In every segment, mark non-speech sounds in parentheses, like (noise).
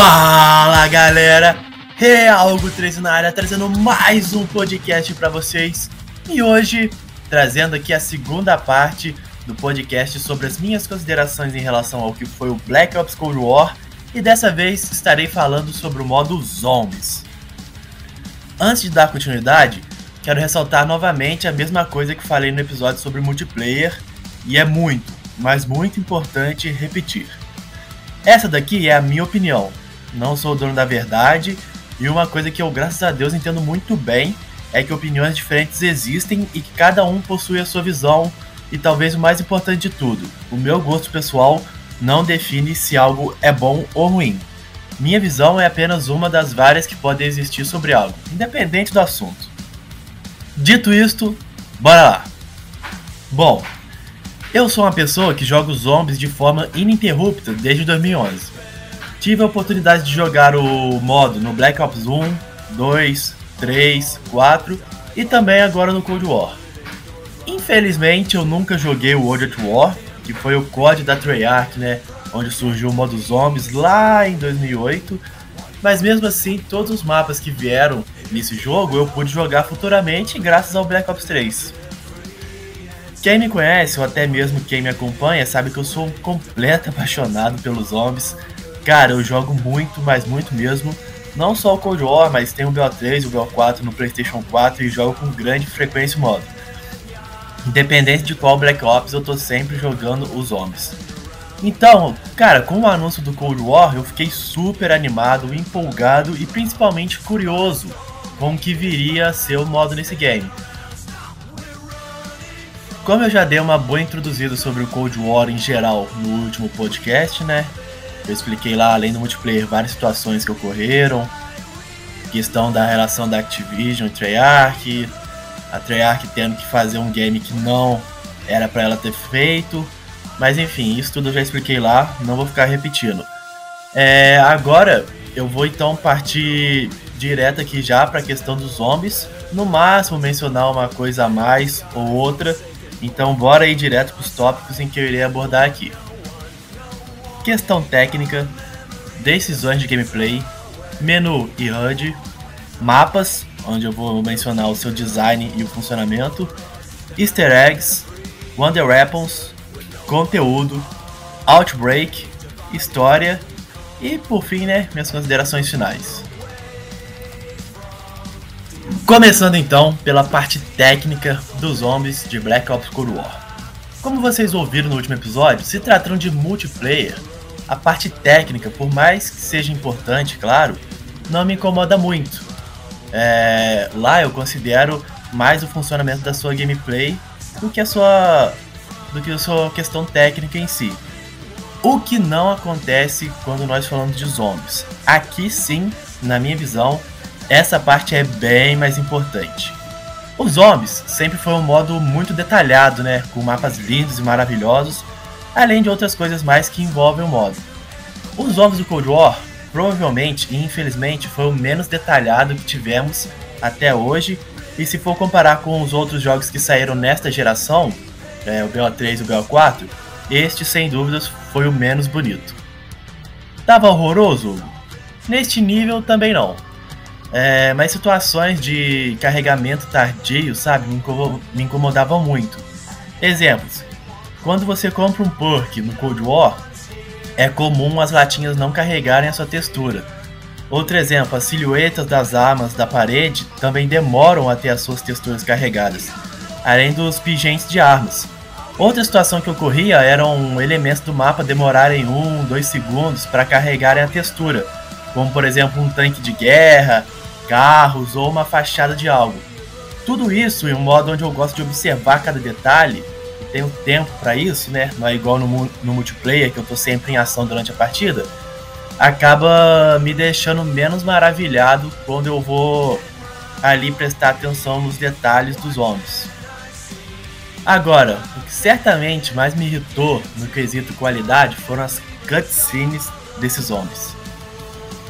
Fala galera, Realgo 13 na área trazendo mais um podcast para vocês. E hoje trazendo aqui a segunda parte do podcast sobre as minhas considerações em relação ao que foi o Black Ops Cold War. E dessa vez estarei falando sobre o modo Zombies. Antes de dar continuidade, quero ressaltar novamente a mesma coisa que falei no episódio sobre multiplayer. E é muito, mas muito importante repetir. Essa daqui é a minha opinião, não sou o dono da verdade, e uma coisa que eu, graças a Deus, entendo muito bem é que opiniões diferentes existem e que cada um possui a sua visão, e talvez o mais importante de tudo, o meu gosto pessoal não define se algo é bom ou ruim. Minha visão é apenas uma das várias que podem existir sobre algo, independente do assunto. Dito isto, bora lá! Bom, eu sou uma pessoa que joga os zombies de forma ininterrupta desde 2011 tive a oportunidade de jogar o modo no Black Ops 1, 2, 3, 4 e também agora no Cold War. Infelizmente eu nunca joguei o World at War, que foi o COD da Treyarch, né, onde surgiu o modo Zombies lá em 2008, mas mesmo assim todos os mapas que vieram nesse jogo eu pude jogar futuramente graças ao Black Ops 3. Quem me conhece ou até mesmo quem me acompanha sabe que eu sou um completo (laughs) apaixonado pelos zombies Cara, eu jogo muito, mas muito mesmo. Não só o Cold War, mas tem o BO3 e o BO4 no PlayStation 4 e jogo com grande frequência o modo. Independente de qual Black Ops, eu tô sempre jogando os zombies. Então, cara, com o anúncio do Cold War, eu fiquei super animado, empolgado e principalmente curioso com o que viria a ser o modo nesse game. Como eu já dei uma boa introduzida sobre o Cold War em geral no último podcast, né? Eu expliquei lá, além do multiplayer, várias situações que ocorreram. Questão da relação da Activision e Treyarch. A Treyarch tendo que fazer um game que não era para ela ter feito. Mas enfim, isso tudo eu já expliquei lá, não vou ficar repetindo. É, agora eu vou então partir direto aqui já para a questão dos zombies. No máximo mencionar uma coisa a mais ou outra. Então bora ir direto para os tópicos em que eu irei abordar aqui questão técnica, decisões de gameplay, menu e HUD, mapas, onde eu vou mencionar o seu design e o funcionamento, easter eggs, wonder weapons, conteúdo, outbreak, história e por fim, né, minhas considerações finais. Começando então pela parte técnica dos zombies de Black Ops Cold War. Como vocês ouviram no último episódio, se tratando de multiplayer, a parte técnica, por mais que seja importante, claro, não me incomoda muito. É, lá eu considero mais o funcionamento da sua gameplay do que a sua do que a sua questão técnica em si. O que não acontece quando nós falamos de zombies. Aqui sim, na minha visão, essa parte é bem mais importante. Os zombies sempre foi um modo muito detalhado, né, com mapas lindos e maravilhosos além de outras coisas mais que envolvem o modo. Os jogos do Cold War provavelmente e infelizmente foi o menos detalhado que tivemos até hoje, e se for comparar com os outros jogos que saíram nesta geração, é, o BO3 e o BO4, este sem dúvidas foi o menos bonito. Tava horroroso? Neste nível também não. É, mas situações de carregamento tardio, sabe, me incomodavam muito. Exemplos: quando você compra um perk no Cold War, é comum as latinhas não carregarem a sua textura. Outro exemplo, as silhuetas das armas da parede também demoram a ter as suas texturas carregadas, além dos pingentes de armas. Outra situação que ocorria eram elementos do mapa demorarem 1, 2 segundos para carregarem a textura, como por exemplo um tanque de guerra, carros ou uma fachada de algo. Tudo isso em um modo onde eu gosto de observar cada detalhe tenho tempo para isso, né? Não é igual no, no multiplayer, que eu tô sempre em ação durante a partida. Acaba me deixando menos maravilhado quando eu vou ali prestar atenção nos detalhes dos homens. Agora, o que certamente mais me irritou no quesito qualidade foram as cutscenes desses homens.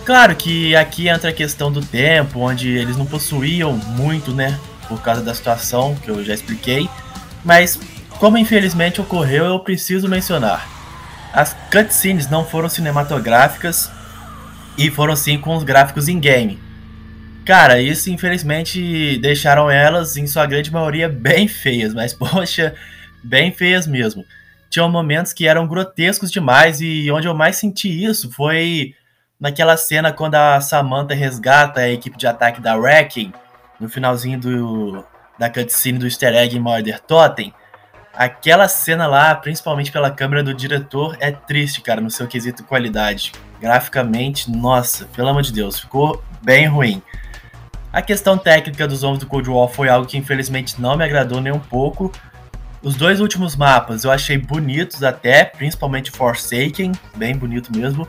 Claro que aqui entra a questão do tempo, onde eles não possuíam muito, né? Por causa da situação que eu já expliquei. Mas como infelizmente ocorreu, eu preciso mencionar. As cutscenes não foram cinematográficas E foram sim com os gráficos in-game. Cara, isso infelizmente deixaram elas, em sua grande maioria, bem feias, mas (laughs) poxa, bem feias mesmo. Tinham momentos que eram grotescos demais e onde eu mais senti isso foi naquela cena quando a Samantha resgata a equipe de ataque da Wrecking no finalzinho do, da cutscene do easter egg em Murder Totem. Aquela cena lá, principalmente pela câmera do diretor, é triste, cara, no seu quesito qualidade. Graficamente, nossa, pelo amor de Deus, ficou bem ruim. A questão técnica dos homens do Cold War foi algo que infelizmente não me agradou nem um pouco. Os dois últimos mapas eu achei bonitos até, principalmente Forsaken, bem bonito mesmo.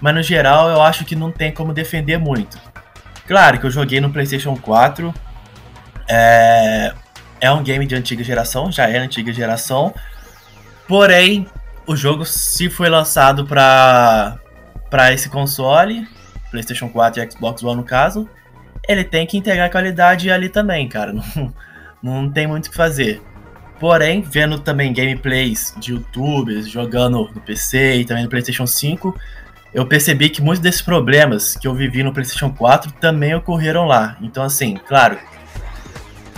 Mas no geral eu acho que não tem como defender muito. Claro que eu joguei no PlayStation 4. É, é um game de antiga geração, já é antiga geração. Porém, o jogo se foi lançado para para esse console, PlayStation 4 e Xbox One no caso, ele tem que integrar qualidade ali também, cara. (laughs) Não, não tem muito o que fazer. Porém, vendo também gameplays de youtubers jogando no PC e também no PlayStation 5, eu percebi que muitos desses problemas que eu vivi no PlayStation 4 também ocorreram lá. Então, assim, claro,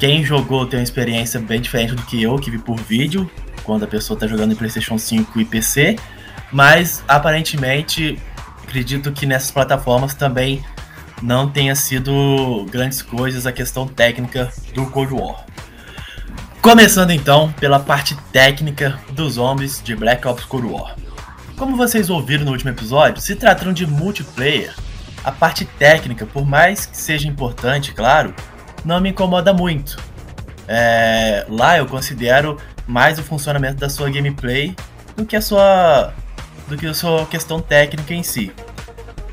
quem jogou tem uma experiência bem diferente do que eu, que vi por vídeo, quando a pessoa está jogando em PlayStation 5 e PC, mas aparentemente acredito que nessas plataformas também não tenha sido grandes coisas a questão técnica do Cold War. Começando então pela parte técnica dos zombies de Black Ops Cold War. Como vocês ouviram no último episódio, se tratando de multiplayer, a parte técnica, por mais que seja importante, claro, não me incomoda muito. É, lá eu considero mais o funcionamento da sua gameplay do que a sua do que a sua questão técnica em si.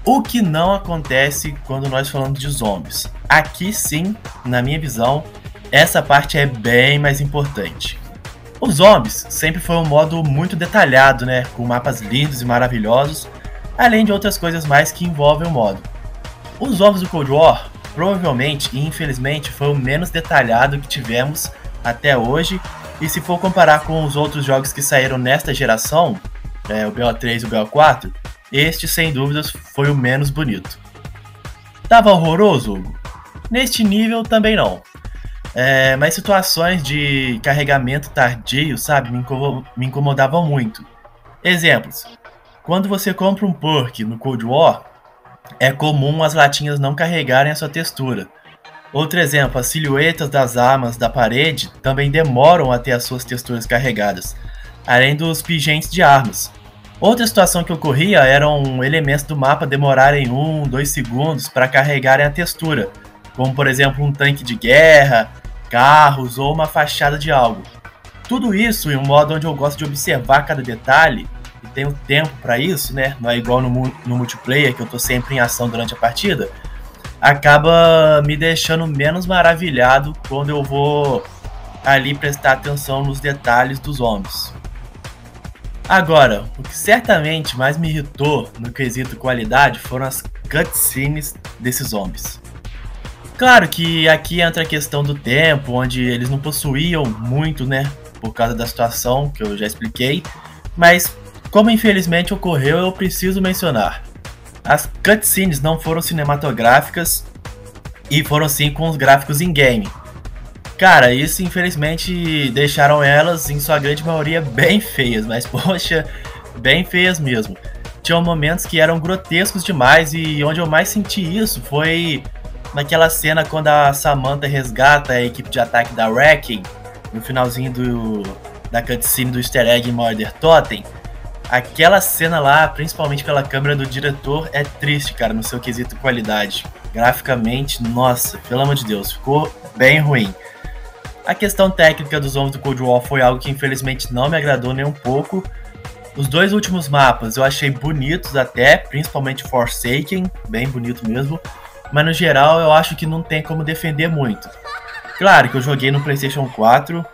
O que não acontece quando nós falamos de zombies. Aqui sim, na minha visão, essa parte é bem mais importante. Os zombies sempre foi um modo muito detalhado, né, com mapas lindos e maravilhosos, além de outras coisas mais que envolvem o modo. Os zombies do Cold War provavelmente e infelizmente foi o menos detalhado que tivemos até hoje, e se for comparar com os outros jogos que saíram nesta geração, é, o BO3 e o BO4, este sem dúvidas foi o menos bonito. Tava horroroso, Hugo? Neste nível também não. É, mas situações de carregamento tardio, sabe, me, me incomodavam muito. Exemplos. Quando você compra um perk no Cold War, é comum as latinhas não carregarem a sua textura. Outro exemplo, as silhuetas das armas da parede também demoram a ter as suas texturas carregadas, além dos pingentes de armas. Outra situação que ocorria eram elementos do mapa demorarem 1, 2 segundos para carregarem a textura, como por exemplo um tanque de guerra, carros ou uma fachada de algo. Tudo isso em um modo onde eu gosto de observar cada detalhe tenho tempo para isso, né? Não é igual no, no multiplayer que eu tô sempre em ação durante a partida. Acaba me deixando menos maravilhado quando eu vou ali prestar atenção nos detalhes dos homens. Agora, o que certamente mais me irritou no quesito qualidade foram as cutscenes desses zombies. Claro que aqui entra a questão do tempo, onde eles não possuíam muito, né? Por causa da situação que eu já expliquei. Mas, como infelizmente ocorreu, eu preciso mencionar. As cutscenes não foram cinematográficas e foram sim com os gráficos in-game. Cara, isso infelizmente deixaram elas, em sua grande maioria, (laughs) bem feias, mas poxa, bem feias mesmo. Tinham momentos que eram grotescos demais e onde eu mais senti isso foi naquela cena quando a Samantha resgata a equipe de ataque da Wrecking, no finalzinho do, da cutscene do easter egg em Murder Totem, aquela cena lá, principalmente pela câmera do diretor, é triste, cara, no seu quesito qualidade. Graficamente, nossa, pelo amor de Deus, ficou bem ruim. A questão técnica dos homens do Cold War foi algo que infelizmente não me agradou nem um pouco. Os dois últimos mapas eu achei bonitos até, principalmente Forsaken, bem bonito mesmo mas no geral eu acho que não tem como defender muito. Claro que eu joguei no PlayStation 4,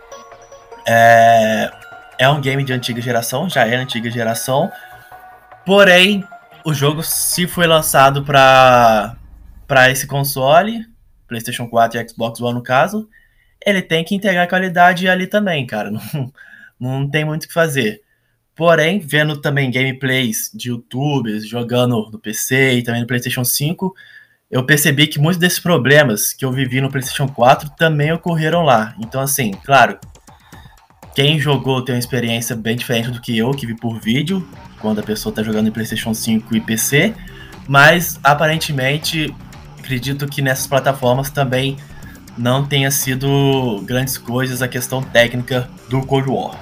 é, é um game de antiga geração, já é antiga geração, porém o jogo se foi lançado para para esse console, PlayStation 4 e Xbox One no caso, ele tem que integrar qualidade ali também, cara. (laughs) Não, não tem muito o que fazer. Porém, vendo também gameplays de youtubers jogando no PC e também no PlayStation 5, eu percebi que muitos desses problemas que eu vivi no PlayStation 4 também ocorreram lá. Então, assim, claro, quem jogou tem uma experiência bem diferente do que eu, que vi por vídeo, quando a pessoa está jogando em PlayStation 5 e PC, mas aparentemente acredito que nessas plataformas também não tenha sido grandes coisas a questão técnica do Cold War.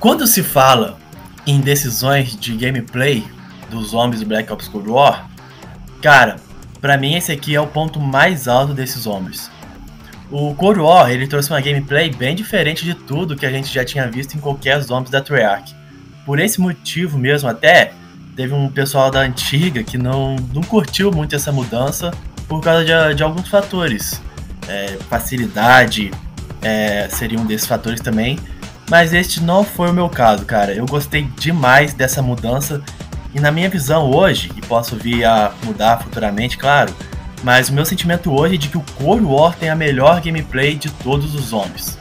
Quando se fala em decisões de gameplay dos zombies do Black Ops Cold War, cara, para mim esse aqui é o ponto mais alto desses zombies. O Cold War ele trouxe uma gameplay bem diferente de tudo que a gente já tinha visto em qualquer zombies da Treyarch. Por esse motivo mesmo até, teve um pessoal da antiga que não, não curtiu muito essa mudança por causa de, de alguns fatores. É, facilidade é, seria um desses fatores também. Mas este não foi o meu caso, cara. Eu gostei demais dessa mudança. E na minha visão hoje, e posso vir a mudar futuramente, claro, mas o meu sentimento hoje é de que o Cold War tem a melhor gameplay de todos os zombies.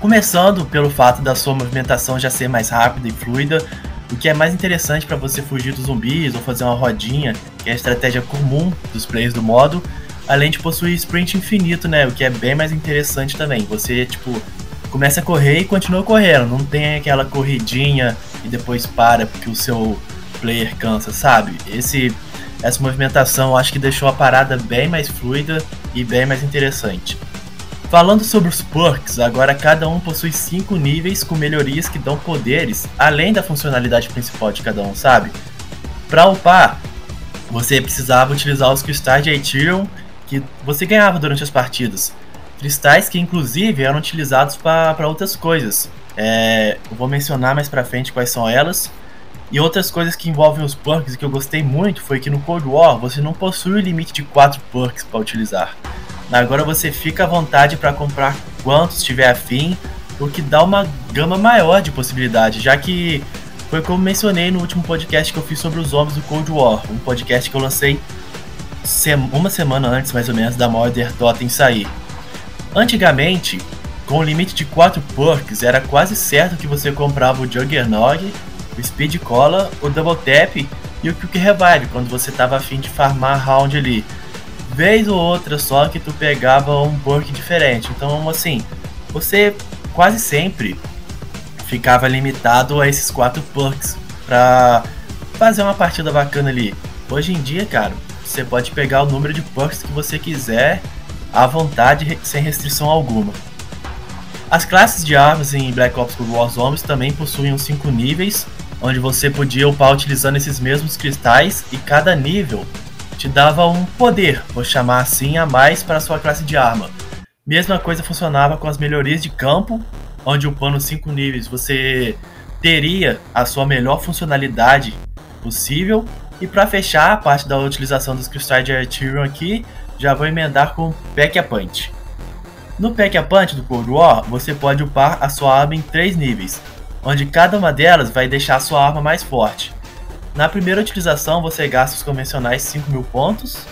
Começando pelo fato da sua movimentação já ser mais rápida e fluida, o que é mais interessante para você fugir dos zumbis ou fazer uma rodinha, que é a estratégia comum dos players do modo, além de possuir sprint infinito, né? O que é bem mais interessante também. Você, tipo, começa a correr e continua correndo, não tem aquela corridinha e depois para porque o seu player cansa, sabe? Esse essa movimentação acho que deixou a parada bem mais fluida e bem mais interessante. Falando sobre os perks, agora cada um possui 5 níveis com melhorias que dão poderes, além da funcionalidade principal de cada um, sabe? Para upar, você precisava utilizar os cristais de Aetirion que você ganhava durante as partidas. Cristais que inclusive eram utilizados para outras coisas. É, eu vou mencionar mais pra frente quais são elas, e outras coisas que envolvem os perks que eu gostei muito foi que no Cold War você não possui o limite de 4 perks para utilizar. Agora você fica à vontade para comprar quantos tiver afim, o que dá uma gama maior de possibilidades, já que foi como mencionei no último podcast que eu fiz sobre os homens do Cold War, um podcast que eu lancei uma semana antes mais ou menos da Mother Totem sair. Antigamente, com o limite de 4 perks, era quase certo que você comprava o Juggernog o Speed Cola, o Double Tap e o Quick Revive, quando você tava afim de farmar round ali. Vez ou outra só que tu pegava um perk diferente. Então, assim, você quase sempre ficava limitado a esses quatro perks pra fazer uma partida bacana ali. Hoje em dia, cara, você pode pegar o número de perks que você quiser à vontade, sem restrição alguma. As classes de armas em Black Ops Cold War Zombies também possuem os 5 níveis, onde você podia upar utilizando esses mesmos cristais e cada nível te dava um poder, vou chamar assim, a mais para sua classe de arma. Mesma coisa funcionava com as melhorias de campo, onde upando 5 níveis você teria a sua melhor funcionalidade possível. E para fechar a parte da utilização dos cristais de Artyrion aqui, já vou emendar com Pack a Punch. No Pack a Punch do Cold War, você pode upar a sua arma em 3 níveis, onde cada uma delas vai deixar sua arma mais forte. Na primeira utilização você gasta os convencionais 5 mil pontos,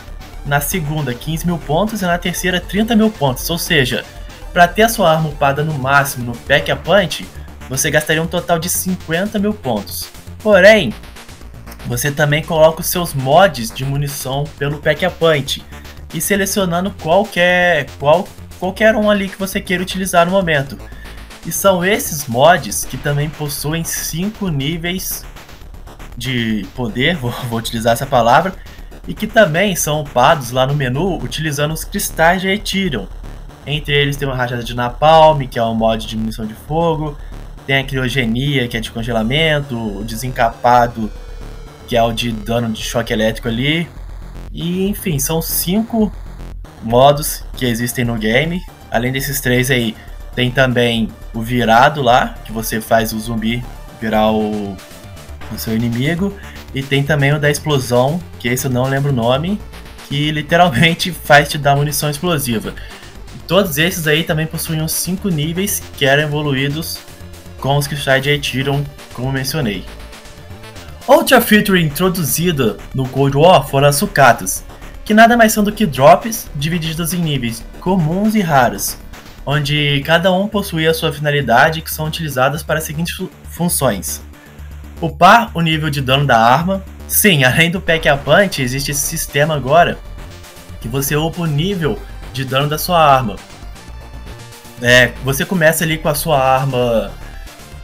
na segunda 15 mil pontos e na terceira 30 mil pontos, ou seja, para ter a sua arma upada no máximo no Pack a Punch, você gastaria um total de 50 mil pontos. Porém, você também coloca os seus mods de munição pelo Pack a Punch e selecionando qualquer, qual, qualquer um ali que você queira utilizar no momento. E são esses mods que também possuem 5 níveis de poder, (laughs) vou, vou, utilizar essa palavra, e que também são upados lá no menu utilizando os cristais de Ethereum. Entre eles tem uma rajada de Napalm, que é um mod de munição de fogo, tem a criogenia, que é de congelamento, o desencapado, que é o de dano de choque elétrico ali. E enfim, são cinco modos que existem no game. Além desses três aí, tem também o virado lá, que você faz o zumbi virar o, o seu inimigo. E tem também o da explosão, que esse eu não lembro o nome, que literalmente (laughs) faz te dar munição explosiva. Todos esses aí também os 5 níveis que eram evoluídos com os cristais de Aetiron, como mencionei. Outra feature introduzida no Cold War foram as sucatas, que nada mais são do que drops divididos em níveis comuns e raros, onde cada um possuía sua finalidade que são utilizadas para as seguintes funções. Upar o nível de dano da arma. Sim, (laughs) além do Pack a Punch, existe esse sistema agora que você upa o nível de dano da sua arma. É, você começa ali com a sua arma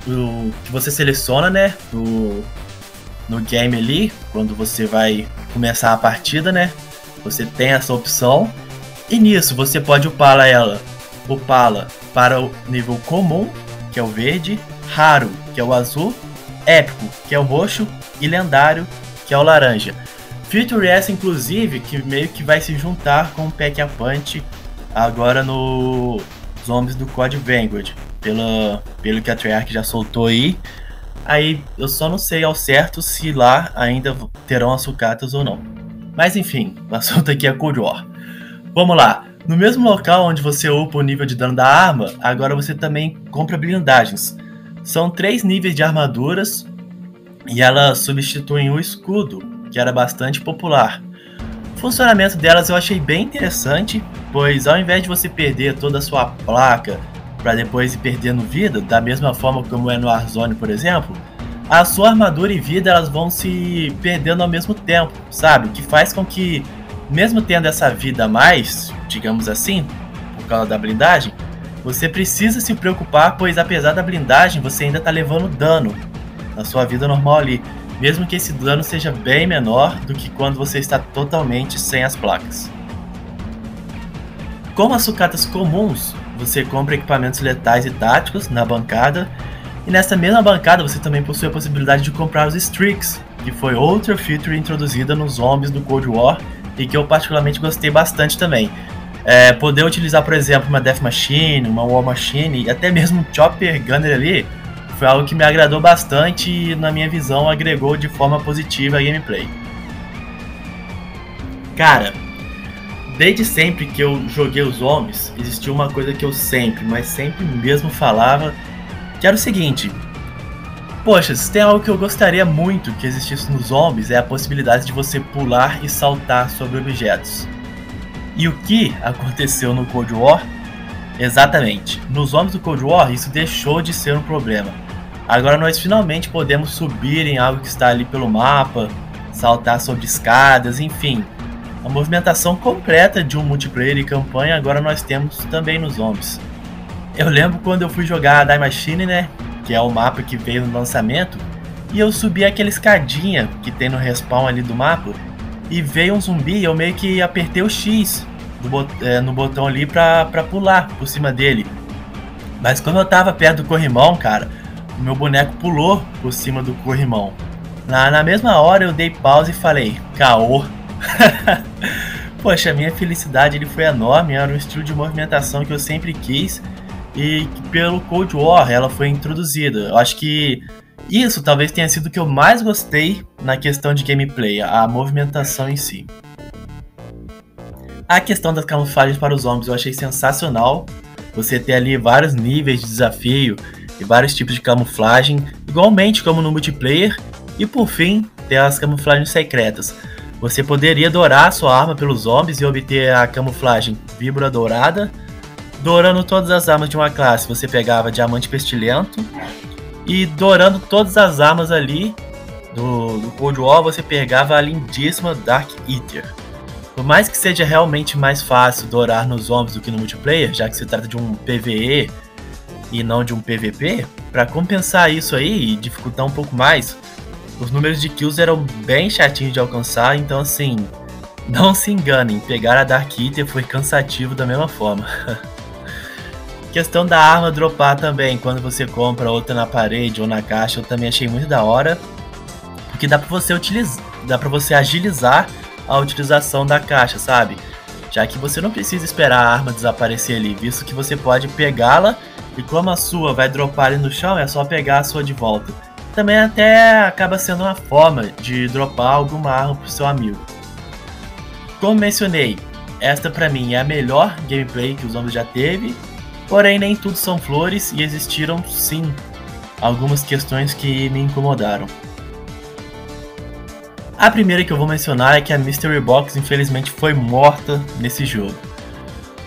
o, que você seleciona, né? No, game ali, quando você vai começar a partida, né? Você tem essa opção. E nisso você pode upá-la ela, upá-la para o nível comum, que é o verde, raro, que é o azul, épico, que é o roxo, e lendário, que é o laranja. Feature essa, inclusive, que meio que vai se juntar com o Pack a Punch agora no Zombies do Code Vanguard, pela, pelo que a Treyarch já soltou aí. Aí eu só não sei ao certo se lá ainda terão as sucatas ou não. Mas enfim, o (laughs) assunto aqui é Cold War. Vamos lá. No mesmo local onde você upa o nível de dano da arma, agora você também compra blindagens. São três níveis de armaduras e elas substituem o escudo, que era bastante popular. O funcionamento delas eu achei bem interessante, pois ao invés de você perder toda a sua placa para depois ir perdendo vida, da mesma forma como é no Warzone, por exemplo, a sua armadura e vida elas vão se perdendo ao mesmo tempo, sabe? Que faz com que, mesmo tendo essa vida a mais, digamos assim, por causa da blindagem, você precisa se preocupar, pois apesar da blindagem, você ainda está levando dano na sua vida normal ali, mesmo que esse dano seja bem menor do que quando você está totalmente sem as placas. Como as sucatas comuns, você compra equipamentos letais e táticos na bancada, e nessa mesma bancada você também possui a possibilidade de comprar os Streaks, que foi outra feature introduzida nos zombies do Cold War e que eu particularmente gostei bastante também. É, poder utilizar, por exemplo, uma Death Machine, uma War Machine e até mesmo um Chopper Gunner ali foi algo que me agradou bastante e, na minha visão, agregou de forma positiva a gameplay. Cara, desde sempre que eu joguei os zombies, existiu uma coisa que eu sempre, mas sempre mesmo falava, que era o seguinte: Poxa, se tem algo que eu gostaria muito que existisse nos zombies é a possibilidade de você pular e saltar sobre objetos. E o que (laughs) aconteceu no Cold War? Exatamente, nos homens do Cold War isso deixou de ser um problema. Agora nós finalmente podemos subir em algo que está ali pelo mapa, saltar sobre escadas, enfim. A movimentação completa de um multiplayer e campanha agora nós temos também nos zombies. Eu lembro quando eu fui jogar a Die Machine, né? Que é o mapa que veio no lançamento, e eu subi aquela escadinha que tem no respawn ali do mapa e veio um zumbi e eu meio que apertei o X bot é, no botão ali pra, pra pular por cima dele. Mas quando eu tava perto do corrimão, cara, o meu boneco pulou por cima do corrimão. Na, na mesma hora eu dei pausa e falei, caô. (laughs) Poxa, minha felicidade ele foi enorme, era um estilo de movimentação que eu sempre quis e pelo Cold War ela foi introduzida. Eu acho que isso talvez tenha sido o que eu mais gostei na questão de gameplay, a movimentação em si. A questão das camuflagens para os zombies eu achei sensacional. Você ter ali vários níveis de desafio e vários tipos de camuflagem, igualmente como no multiplayer. E por fim, ter as camuflagens secretas. Você poderia dourar sua arma pelos zombies e obter a camuflagem Vibra Dourada. Dourando todas as armas de uma classe, você pegava Diamante Pestilento, e dourando todas as armas ali do, do Cold War, você pegava a lindíssima Dark Eater. Por mais que seja realmente mais fácil dourar nos zombies do que no multiplayer, já que se trata de um PvE e não de um PvP, para compensar isso aí e dificultar um pouco mais, os números de kills eram bem chatinhos de alcançar, então assim, não se enganem, pegar a Dark Eater foi cansativo da mesma forma. (laughs) Questão da arma dropar também, quando você compra outra na parede ou na caixa, eu também achei muito da hora. Porque dá pra você utilizar, dá para você agilizar a utilização da caixa, sabe? Já que você não precisa esperar a arma desaparecer ali, visto que você pode pegá-la e como a sua vai dropar ali no chão, é só pegar a sua de volta. Também até acaba sendo uma forma de dropar alguma arma pro seu amigo. Como mencionei, esta para mim é a melhor gameplay que os homens já teve Porém, nem tudo são flores e existiram sim algumas questões que me incomodaram. A primeira que eu vou mencionar é que a Mystery Box infelizmente foi morta nesse jogo.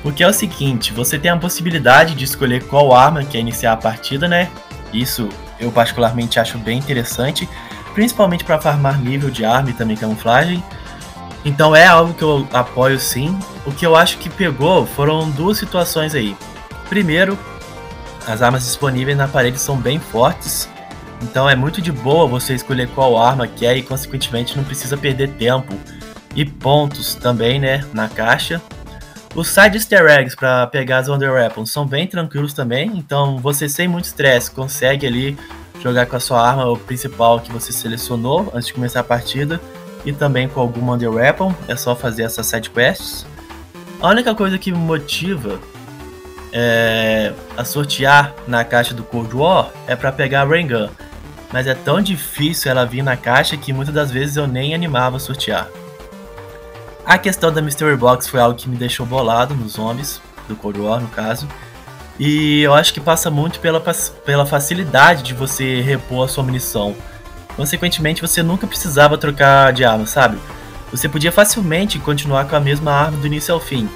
Porque é o seguinte, você tem a possibilidade de escolher qual arma quer iniciar a partida, né? Isso eu particularmente acho bem interessante, principalmente para farmar nível de arma e também camuflagem. Então é algo que eu apoio sim. O que eu acho que pegou foram duas situações aí. Primeiro, as armas disponíveis na parede são bem fortes, então é muito de boa você escolher qual arma quer e consequentemente não precisa perder tempo e pontos também, né, na caixa. Os side easter eggs para pegar as Wonder Weapons são bem tranquilos também, então você sem muito estresse consegue ali jogar com a sua arma principal que você selecionou antes de começar a partida e também com alguma Wonder Weapon, é só fazer essas side quests. A única coisa que me motiva é, a sortear na caixa do Cold War é para pegar a Gun, mas é tão difícil ela vir na caixa que muitas das vezes eu nem animava a sortear. A questão da Mystery Box foi algo que me deixou bolado nos zombies, do Cold War no caso. E eu acho que passa muito pela, pela facilidade de você repor a sua munição. Consequentemente, você nunca precisava trocar de arma, sabe? Você podia facilmente continuar com a mesma arma do início ao fim.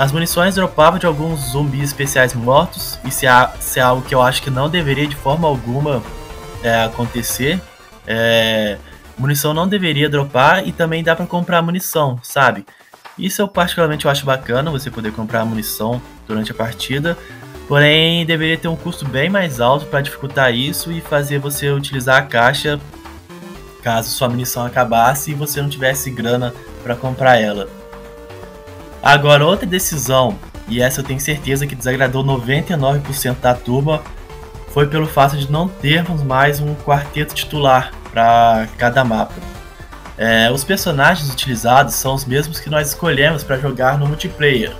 As munições dropavam de alguns zumbis especiais mortos, é, isso é algo que eu acho que não deveria de forma alguma é, acontecer. É, munição não deveria dropar e também dá para comprar munição, sabe? Isso eu particularmente eu acho bacana, você poder comprar munição durante a partida, porém deveria ter um custo bem mais alto para dificultar isso e fazer você utilizar a caixa caso sua munição acabasse e você não tivesse grana para comprar ela. Agora outra decisão, e essa eu tenho certeza que desagradou 99% da turma, foi pelo fato de não termos mais um quarteto titular para cada mapa. É, os personagens utilizados são os mesmos que nós escolhemos para jogar no multiplayer.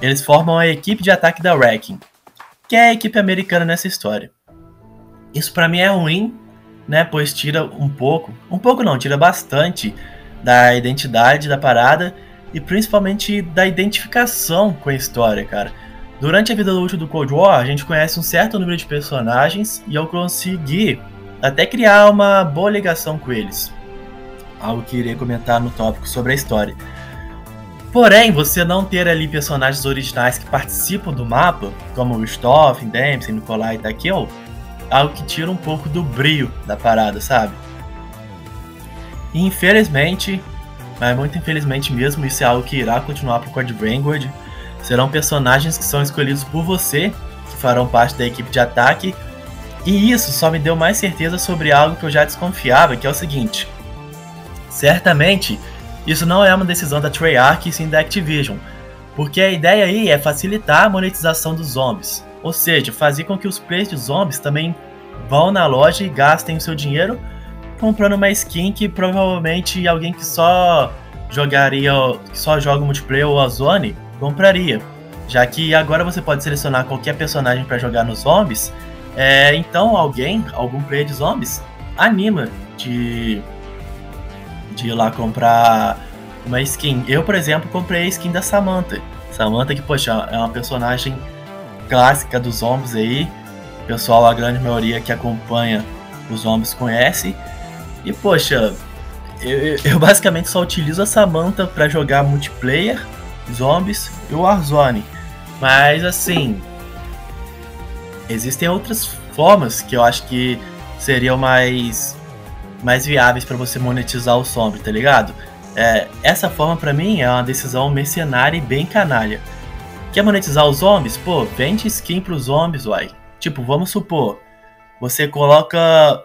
Eles formam a equipe de ataque da Wrecking, que é a equipe americana nessa história. Isso para mim é ruim, né? Pois tira um pouco, um pouco não, tira bastante da identidade da parada e principalmente da identificação com a história, cara. Durante a vida útil do Cold War, a gente conhece um certo número de personagens e eu consegui até criar uma boa ligação com eles. Algo que irei comentar no tópico sobre a história. Porém, você não ter ali personagens originais que participam do mapa, como o Stoff, Dempsey, Nikolai e Takeo, algo que tira um pouco do brilho da parada, sabe? E infelizmente, mas muito infelizmente mesmo, isso é algo que irá continuar para o Code Vanguard. Serão personagens que são escolhidos por você, que farão parte da equipe de ataque e isso só me deu mais certeza sobre algo que eu já desconfiava, que é o seguinte. Certamente, isso não é uma decisão da Treyarch e sim da Activision, porque a ideia aí é facilitar a monetização dos zombies, ou seja, fazer com que os players de zombies também vão na loja e gastem o seu dinheiro comprando uma skin que provavelmente alguém que só jogaria, que só joga multiplayer ou a zone compraria, já que agora você pode selecionar qualquer personagem para jogar nos zombies é, então alguém, algum player de zombies, anima de, de ir lá comprar uma skin. Eu, por exemplo, comprei a skin da Samantha. Samantha que, poxa, é uma personagem clássica dos zombies aí. O pessoal, a grande maioria que acompanha os zombies conhece. E, poxa, eu, eu basicamente só utilizo a Samantha para jogar multiplayer, zombies e Warzone. Mas, assim, existem outras formas que eu acho que seriam mais mais viáveis para você monetizar o Sombre, tá ligado? É, essa forma para mim é uma decisão mercenária e bem canalha. Quer monetizar os zombies? Pô, vende skin pros zombies, uai. Tipo, vamos supor, você coloca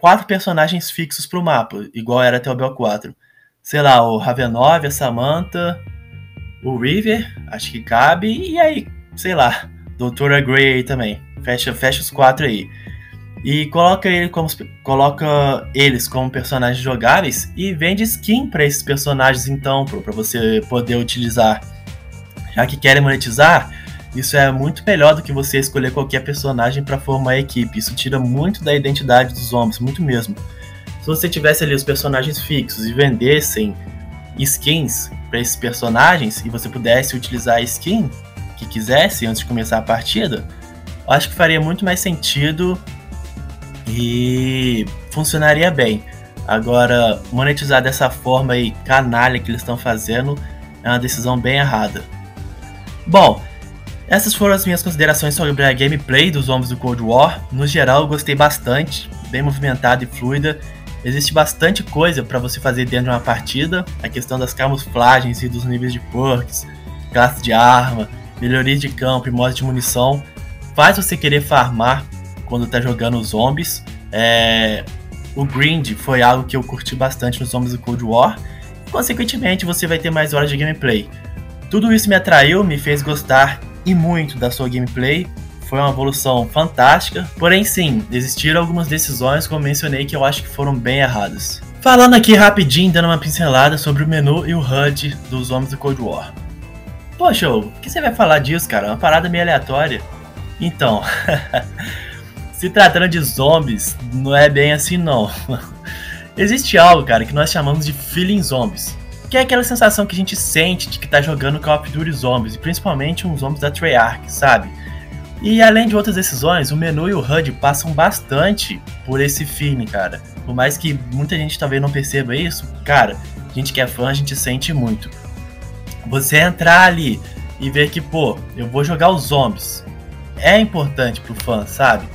quatro personagens fixos pro mapa, igual era até o BO4. Sei lá, o Ravenov, a Samantha, o River, acho que cabe, e aí, sei lá, Doutora Grey aí também. Fecha, fecha os quatro aí. E coloca, ele como, coloca eles como personagens jogáveis e vende skin para esses personagens então, para você poder utilizar. Já que querem monetizar, isso é muito melhor do que você escolher qualquer personagem para formar a equipe. Isso tira muito da identidade dos homens, muito mesmo. Se você tivesse ali os personagens fixos e vendessem skins para esses personagens e você pudesse utilizar a skin que quisesse antes de começar a partida, eu acho que faria muito mais sentido e funcionaria bem. Agora, monetizar dessa forma aí, canalha que eles estão fazendo, é uma decisão bem errada. Bom, essas foram as minhas considerações sobre a gameplay dos Zombies do Cold War. No geral, eu gostei bastante, bem movimentada e fluida. Existe bastante coisa para você fazer dentro de uma partida. A questão das camuflagens e dos níveis de perks, classe de arma, melhorias de campo e modos de munição. Faz você querer farmar quando tá jogando os zombies. É... O grind foi algo que eu curti bastante nos Zombies do Cold War. Consequentemente, você vai ter mais horas de gameplay. Tudo isso me atraiu, me fez gostar e muito da sua gameplay. Foi uma evolução fantástica, porém sim, existiram algumas decisões, como mencionei, que eu acho que foram bem erradas. Falando aqui rapidinho, dando uma pincelada sobre o menu e o HUD dos Homens do Cold War. Poxa, o que você vai falar disso, cara? É uma parada meio aleatória. Então, (laughs) se tratando de zombies, não é bem assim não. (laughs) Existe algo, cara, que nós chamamos de feeling zombies. Que é aquela sensação que a gente sente de que tá jogando Call of Duty Zombies, e principalmente uns zombies da Treyarch, sabe? E além de outras decisões, o menu e o HUD passam bastante por esse feeling, cara. Por mais que muita gente talvez não perceba isso, cara, a gente que é fã, a gente sente muito. Você entrar ali e ver que, pô, eu vou jogar os zombies. É importante pro fã, sabe?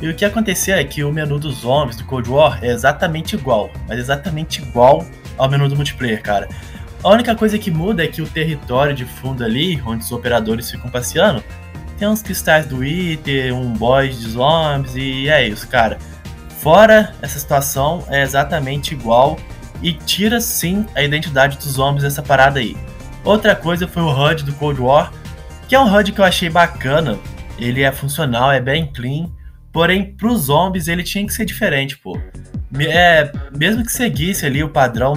E o que aconteceu é que o menu dos zombies do Cold War é exatamente igual, mas exatamente igual ao menu do multiplayer, cara. A única coisa que muda é que o território de fundo ali, onde os operadores ficam passeando, tem uns cristais do Iter, um boy de zombies e é isso, cara. Fora essa situação, é exatamente igual e tira sim a identidade dos zombies dessa parada aí. Outra coisa foi o HUD do Cold War, que é um HUD que eu achei bacana. Ele é funcional, é bem clean, porém pros zombies ele tinha que ser diferente, pô. É, mesmo que seguisse ali o padrão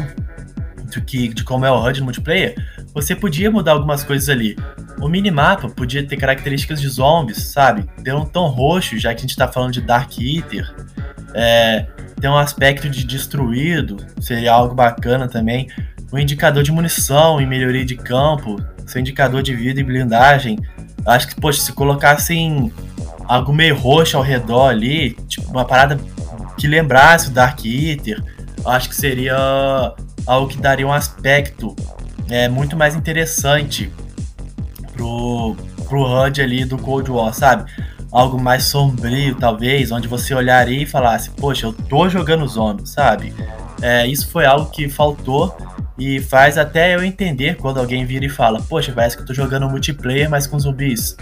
de, que, de como é o HUD no multiplayer, você podia mudar algumas coisas ali. O minimapa podia ter características de zombies, sabe? Ter um tom roxo, já que a gente tá falando de Dark Eater. É, ter um aspecto de destruído, seria algo bacana também. O indicador de munição e melhoria de campo, seu indicador de vida e blindagem. Acho que, poxa, se colocassem algo meio roxo ao redor ali, tipo uma parada que lembrasse o Dark Eater, acho que seria algo que daria um aspecto é, muito mais interessante pro, pro HUD ali do Cold War, sabe? Algo mais sombrio, talvez, onde você olharia e falasse, poxa, eu tô jogando zombies, sabe? É, isso foi algo que faltou e faz até eu entender quando alguém vira e fala, poxa, parece que eu tô jogando multiplayer, mas com zumbis.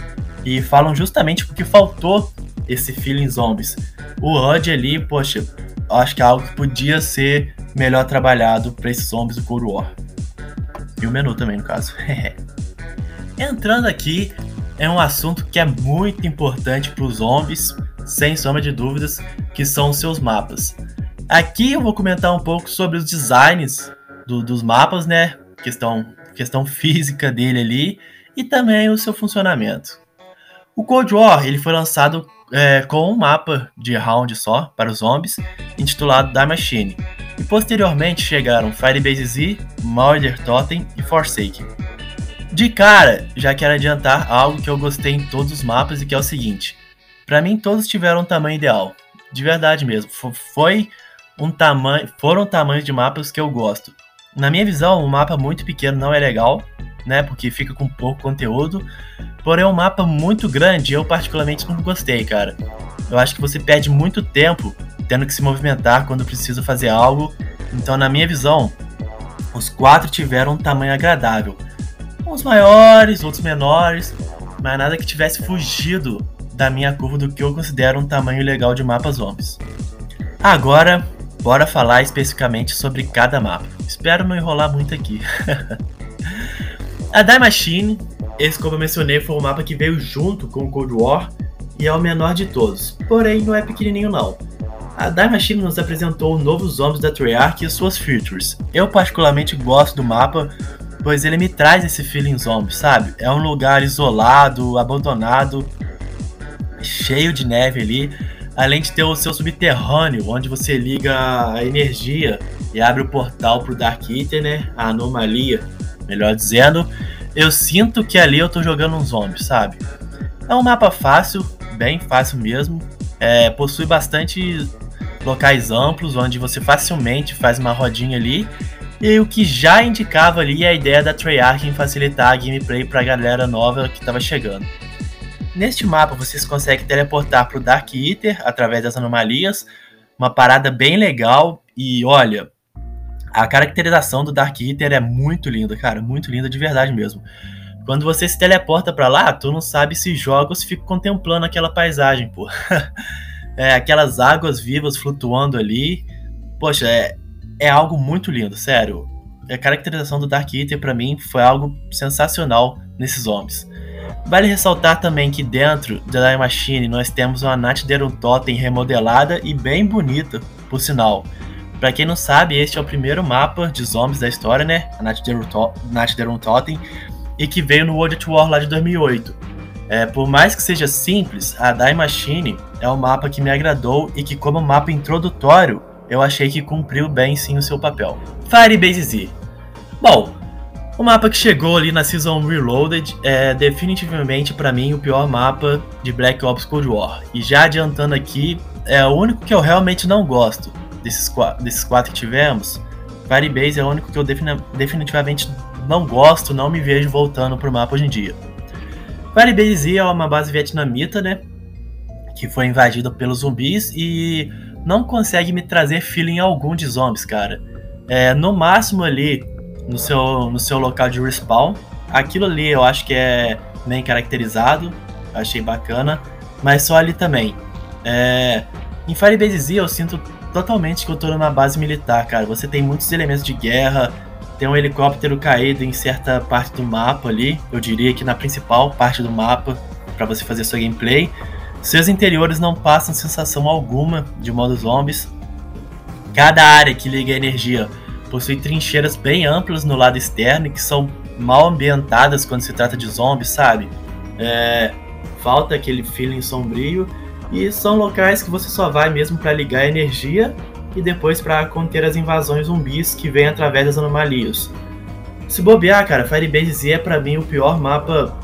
E falam justamente porque faltou esse feeling zombies. O HUD ali, poxa, acho que é algo que podia ser melhor trabalhado para esses zombies do Cold War. E o menu também, no caso. (laughs) Entrando aqui é um assunto que é muito importante para os zombies, sem sombra de dúvidas, que são os seus mapas. Aqui eu vou comentar um pouco sobre os designs do, dos mapas, né? Questão, questão física dele ali e também o seu funcionamento. O Cold War ele foi lançado é, com um mapa de round só para os zombies, intitulado Die Machine. E posteriormente chegaram Firebase Z, Murder Totem e Forsaken. De cara, já quero adiantar algo que eu gostei em todos os mapas e que é o seguinte: para mim todos tiveram um tamanho ideal, de verdade mesmo. Foi um tamanho, foram tamanhos de mapas que eu gosto. Na minha visão, um mapa muito pequeno não é legal, né? Porque fica com pouco conteúdo. Porém, é um mapa muito grande eu particularmente não gostei, cara. Eu acho que você perde muito tempo tendo que se movimentar quando precisa fazer algo. Então, na minha visão, os quatro tiveram um tamanho agradável. Uns maiores, outros menores, mas nada que tivesse fugido da minha curva do que eu considero um tamanho legal de mapas zombies. Agora, bora falar especificamente sobre cada mapa. Espero não enrolar muito aqui. (laughs) A Die Machine, esse como eu mencionei, foi um mapa que veio junto com o Cold War e é o menor de todos, porém não é pequenininho não. A Die Machine nos apresentou novos zombies da Treyarch e suas features. Eu particularmente gosto do mapa, pois ele me traz esse feeling zombie, sabe? É um lugar isolado, abandonado, cheio de neve ali, além de ter o seu subterrâneo, onde você liga a energia e abre o portal pro Dark Eater, né? A anomalia melhor dizendo, eu sinto que ali eu tô jogando um zombie, sabe? É um mapa fácil, bem fácil mesmo. É, possui bastante locais amplos onde você facilmente faz uma rodinha ali e o que já indicava ali a ideia da Treyarch em facilitar a gameplay para a galera nova que estava chegando. Neste mapa vocês conseguem teleportar para o Dark Eater através das anomalias, uma parada bem legal e olha, a caracterização do Dark Eater é muito linda, cara, muito linda de verdade mesmo. Quando você se teleporta para lá, tu não sabe se joga ou se fica contemplando aquela paisagem, pô. (laughs) é, aquelas águas vivas flutuando ali. Poxa, é, é algo muito lindo, sério. A caracterização do Dark Eater para mim foi algo sensacional nesses zombies. Vale ressaltar também que dentro da Machine nós temos uma Nat Derun Totem remodelada e bem bonita, por sinal. Para quem não sabe, este é o primeiro mapa de zombies da história, né? A Nat Derun Totem, e que veio no World at War lá de 2008. É, por mais que seja simples, a Die Machine é um mapa que me agradou e que, como mapa introdutório, eu achei que cumpriu bem sim o seu papel. Firebase Z. Bom, o mapa que chegou ali na Season Reloaded é definitivamente para mim o pior mapa de Black Ops Cold War. E já adiantando aqui, é o único que eu realmente não gosto desses, desses quatro que tivemos. Firebase é o único que eu definitivamente não gosto, não me vejo voltando pro mapa hoje em dia. Firebase é uma base vietnamita, né? Que foi invadida pelos zumbis e não consegue me trazer feeling algum de zombies, cara. É, no máximo ali, no seu, no seu local de respawn, aquilo ali eu acho que é bem caracterizado, achei bacana, mas só ali também. É, em Firebase Z eu sinto totalmente tô numa base militar, cara. Você tem muitos elementos de guerra, tem um helicóptero caído em certa parte do mapa ali, eu diria que na principal parte do mapa, para você fazer sua gameplay. Seus interiores não passam sensação alguma de modo zombies. Cada área que liga a energia possui trincheiras bem amplas no lado externo que são mal ambientadas quando se trata de zombies, sabe? É, falta aquele feeling sombrio e são locais que você só vai mesmo para ligar a energia e depois para conter as invasões zumbis que vêm através das anomalias. Se bobear, cara, Firebase Z é para mim o pior mapa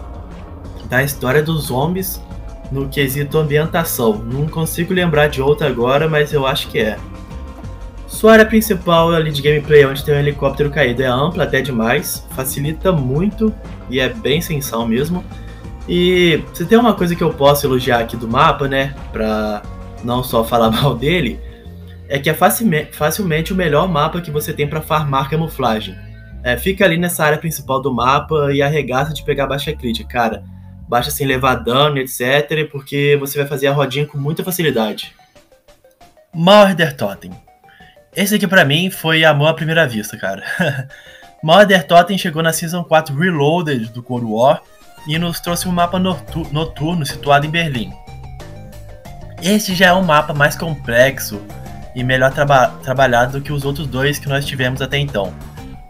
da história dos zombies no quesito ambientação. Não consigo lembrar de outra agora, mas eu acho que é. Sua área principal ali de gameplay, onde tem um helicóptero caído, é ampla até demais, facilita muito e é bem sensal mesmo. E se tem uma coisa que eu posso elogiar aqui do mapa, né, pra não só falar (laughs) mal dele, é que é facilmente, o melhor mapa que você tem para farmar camuflagem. É, fica ali nessa área principal do mapa e arregaça de pegar baixa crítica, cara. Baixa sem levar dano, etc, porque você vai fazer a rodinha com muita facilidade. Murder Totem. Esse aqui para mim foi amor à primeira vista, cara. (laughs) Murder Totem chegou na Season 4 Reloaded do Cold War e nos trouxe um mapa noturno situado em Berlim. Este já é um mapa mais complexo e melhor traba trabalhado do que os outros dois que nós tivemos até então.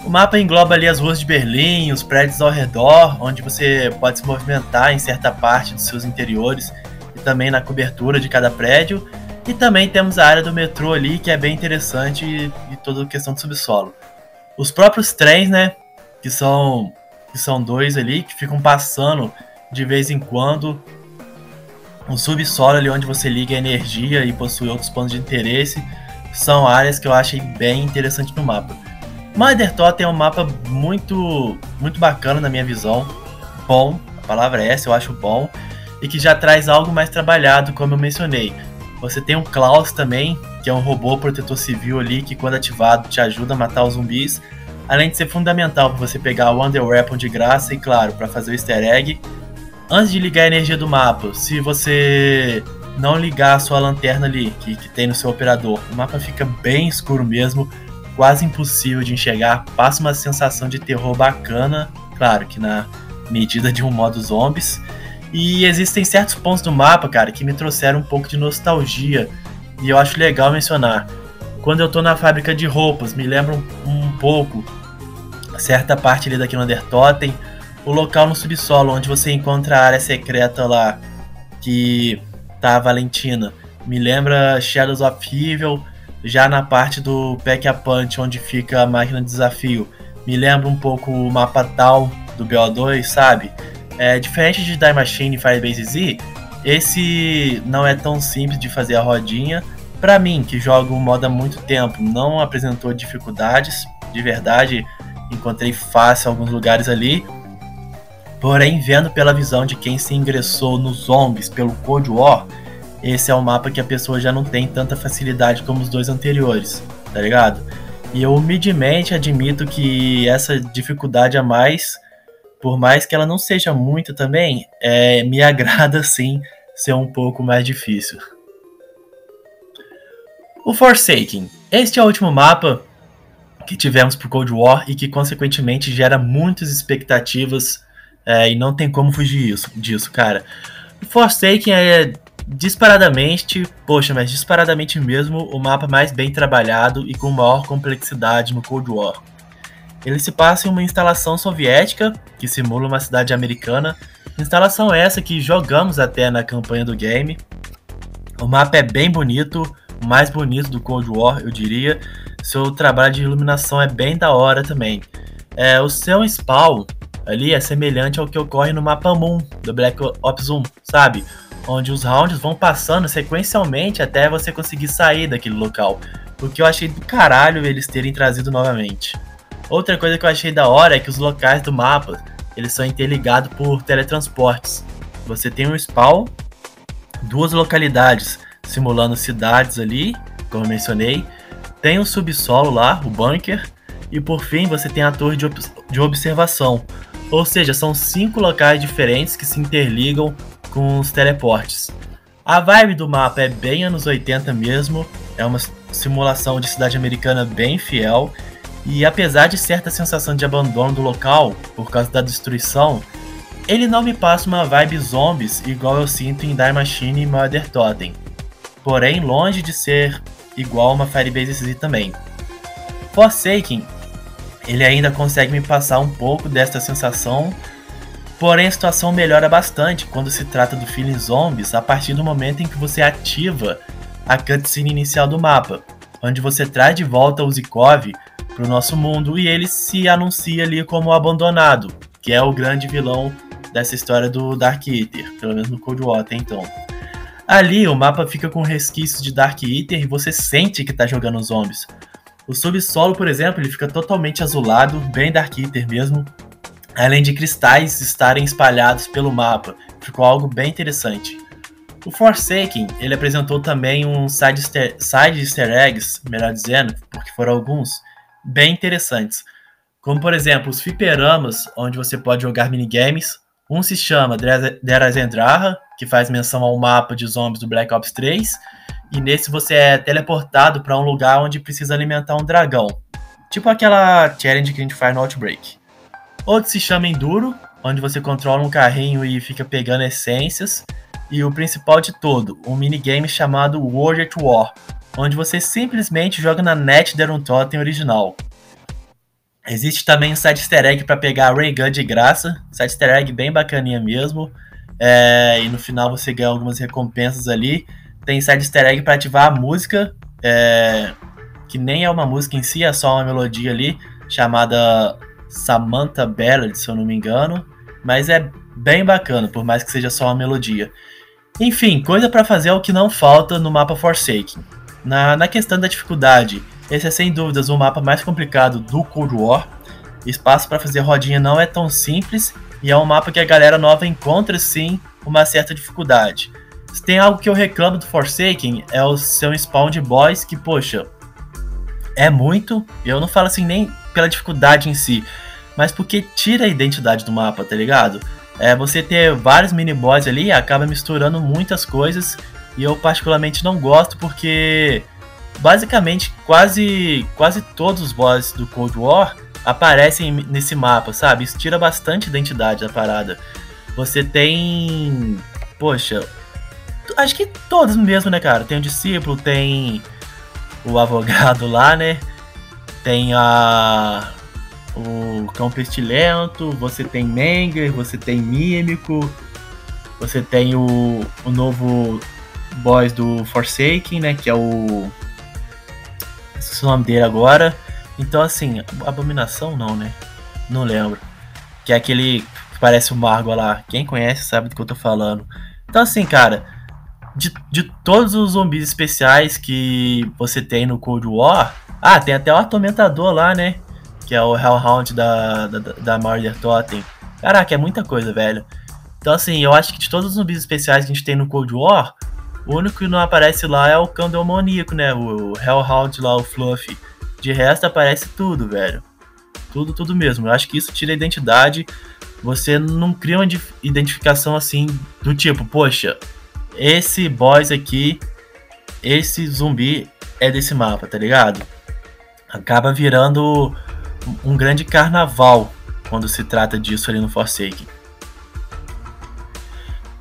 O mapa engloba ali as ruas de Berlim, os prédios ao redor, onde você pode se movimentar em certa parte dos seus interiores e também na cobertura de cada prédio. E também temos a área do metrô ali, que é bem interessante e, e toda a questão do subsolo. Os próprios trens, né, que são, que são dois ali, que ficam passando de vez em quando o subsolo ali onde você liga a energia e possui outros pontos de interesse são áreas que eu achei bem interessante no mapa. Mother Totem é um mapa muito muito bacana na minha visão, bom, a palavra é essa, eu acho bom, e que já traz algo mais trabalhado, como eu mencionei. Você tem o Klaus também, que é um robô protetor civil ali que quando ativado te ajuda a matar os zumbis, além de ser fundamental para você pegar o Wonder Weapon de graça e claro, para fazer o easter egg antes de ligar a energia do mapa, se você não ligar a sua lanterna ali, que, que tem no seu operador, o mapa fica bem escuro mesmo, quase impossível de enxergar, passa uma sensação de terror bacana, claro que na medida de um modo zombies. E existem certos pontos do mapa, cara, que me trouxeram um pouco de nostalgia, e eu acho legal mencionar. Quando eu tô na fábrica de roupas, me lembra um, um pouco certa parte ali da Killer Totem, o local no subsolo onde você encontra a área secreta lá, que tá a Valentina. Me lembra Shadows of Evil, já na parte do Pack a Punch, onde fica a máquina de desafio. Me lembra um pouco o mapa tal do BO2, sabe? É, diferente de Die Machine e Firebase Z, esse não é tão simples de fazer a rodinha. Para mim, que jogo o modo há muito tempo, não apresentou dificuldades. de verdade. Encontrei fácil alguns lugares ali. Porém, vendo pela visão de quem se ingressou nos zombies pelo Cold War, esse é um mapa que a pessoa já não tem tanta facilidade como os dois anteriores, tá ligado? E eu humildemente admito que essa dificuldade a mais, por mais que ela não seja muito também, é, me (laughs) agrada sim ser um pouco mais difícil. O Forsaken. Este é o último mapa que tivemos pro Cold War e que consequentemente gera muitas expectativas é, e não tem como fugir isso, disso, cara. O Forsaken é disparadamente, poxa, mas disparadamente mesmo, o mapa mais bem trabalhado e com maior complexidade no Cold War. Ele se passa em uma instalação soviética que simula uma cidade americana, instalação essa que jogamos até na campanha do game. O mapa é bem bonito, mais bonito do Cold War, eu diria. Seu trabalho de iluminação é bem da hora também. É, o seu spawn ali é semelhante ao que ocorre no mapa Moon do Black Ops 1, sabe? Onde os rounds vão passando sequencialmente até você conseguir sair daquele local. O que eu achei do caralho eles terem trazido novamente. Outra coisa que eu achei da hora é que os locais do mapa eles são interligados por teletransportes. Você tem um spawn, duas localidades simulando cidades ali, como eu mencionei. Tem o subsolo lá, o bunker, e por fim você tem a torre de, ob de observação, ou seja, são cinco locais diferentes que se interligam com os teleportes. A vibe do mapa é bem anos 80 mesmo, é uma simulação de cidade americana bem fiel, e apesar de certa sensação de abandono do local por causa da destruição, ele não me passa uma vibe zombies igual eu sinto em Die Machine e Mother Totem. Porém, longe de ser igual a uma Firebase Z também. Forsaken ele ainda consegue me passar um pouco desta sensação, porém a situação melhora bastante quando se trata do feeling zombies a partir do momento em que você ativa a cutscene inicial do mapa, onde você traz de volta o Zikov para o nosso mundo e ele se anuncia ali como abandonado, que é o grande vilão dessa história do Dark Eater, pelo menos no Cold War até então. Ali o mapa fica com resquícios de Dark Eater e você sente que está jogando zombies, o subsolo, por exemplo, ele fica totalmente azulado, bem Dark Eater mesmo, além de cristais estarem espalhados pelo mapa. Ficou algo bem interessante. O Forsaken, ele apresentou também um side easter, side easter eggs, melhor dizendo, porque foram alguns, bem interessantes. Como, por exemplo, os fliperamas, onde você pode jogar minigames. Um se chama Derazendraha, que faz menção ao mapa de zombies do Black Ops 3, e nesse você é teleportado para um lugar onde precisa alimentar um dragão. Tipo aquela challenge que a gente faz no Outbreak. Outro se chama Enduro, onde você controla um carrinho e fica pegando essências. E o principal de todo, um minigame chamado World at War, onde você simplesmente joga na net de um totem original. Existe também um side easter egg para pegar a Ray Gun de graça, side easter egg bem bacaninha mesmo. É, e no final você ganha algumas recompensas ali tem side easter egg para ativar a música, é, que nem é uma música em si, é só uma melodia ali, chamada Samantha Ballad, se eu não me engano. Mas é bem bacana, por mais que seja só uma melodia. Enfim, coisa para fazer é o que não falta no mapa Forsaken. Na, na questão da dificuldade, esse é sem dúvidas o mapa mais complicado do Cold War. Espaço para fazer rodinha não é tão simples e é um mapa que a galera nova encontra sim uma certa dificuldade. Se tem algo que eu reclamo do Forsaken, é o seu spawn de boys, que, poxa, é muito. Eu não falo assim nem pela dificuldade em si, mas porque tira a identidade do mapa, tá ligado? É, você ter vários mini boys ali acaba misturando muitas coisas e eu particularmente não gosto porque basicamente quase quase todos os bosses do Cold War aparecem nesse mapa, sabe? Isso tira bastante identidade da parada. Você tem, poxa, Acho que todos mesmo, né, cara? Tem o discípulo, tem o advogado lá, né? Tem a. O cão pestilento, você tem Menger, você tem Mímico, você tem o, o novo boss do Forsaken, né? Que é o. Esqueci o nome dele agora. Então, assim, Abominação não, né? Não lembro. Que é aquele que parece o Margo lá. Quem conhece sabe do que eu tô falando. Então, assim, cara, de, de todos os zumbis especiais que você tem no Cold War. Ah, tem até o Atormentador lá, né? que é o Hellhound da, da, da Murder Totem. Caraca, é muita coisa, velho. Então, assim, eu acho que de todos os zumbis especiais que a gente tem no Cold War, o único que não aparece lá é o cão demoníaco, né? O Hellhound lá, o Fluffy. De resto, aparece tudo, velho. Tudo, tudo mesmo. Eu acho que isso tira a identidade. Você não cria uma identificação assim do tipo, poxa, esse boss aqui, esse zumbi é desse mapa, tá ligado? Acaba virando um grande carnaval quando se trata disso ali no Forsaken.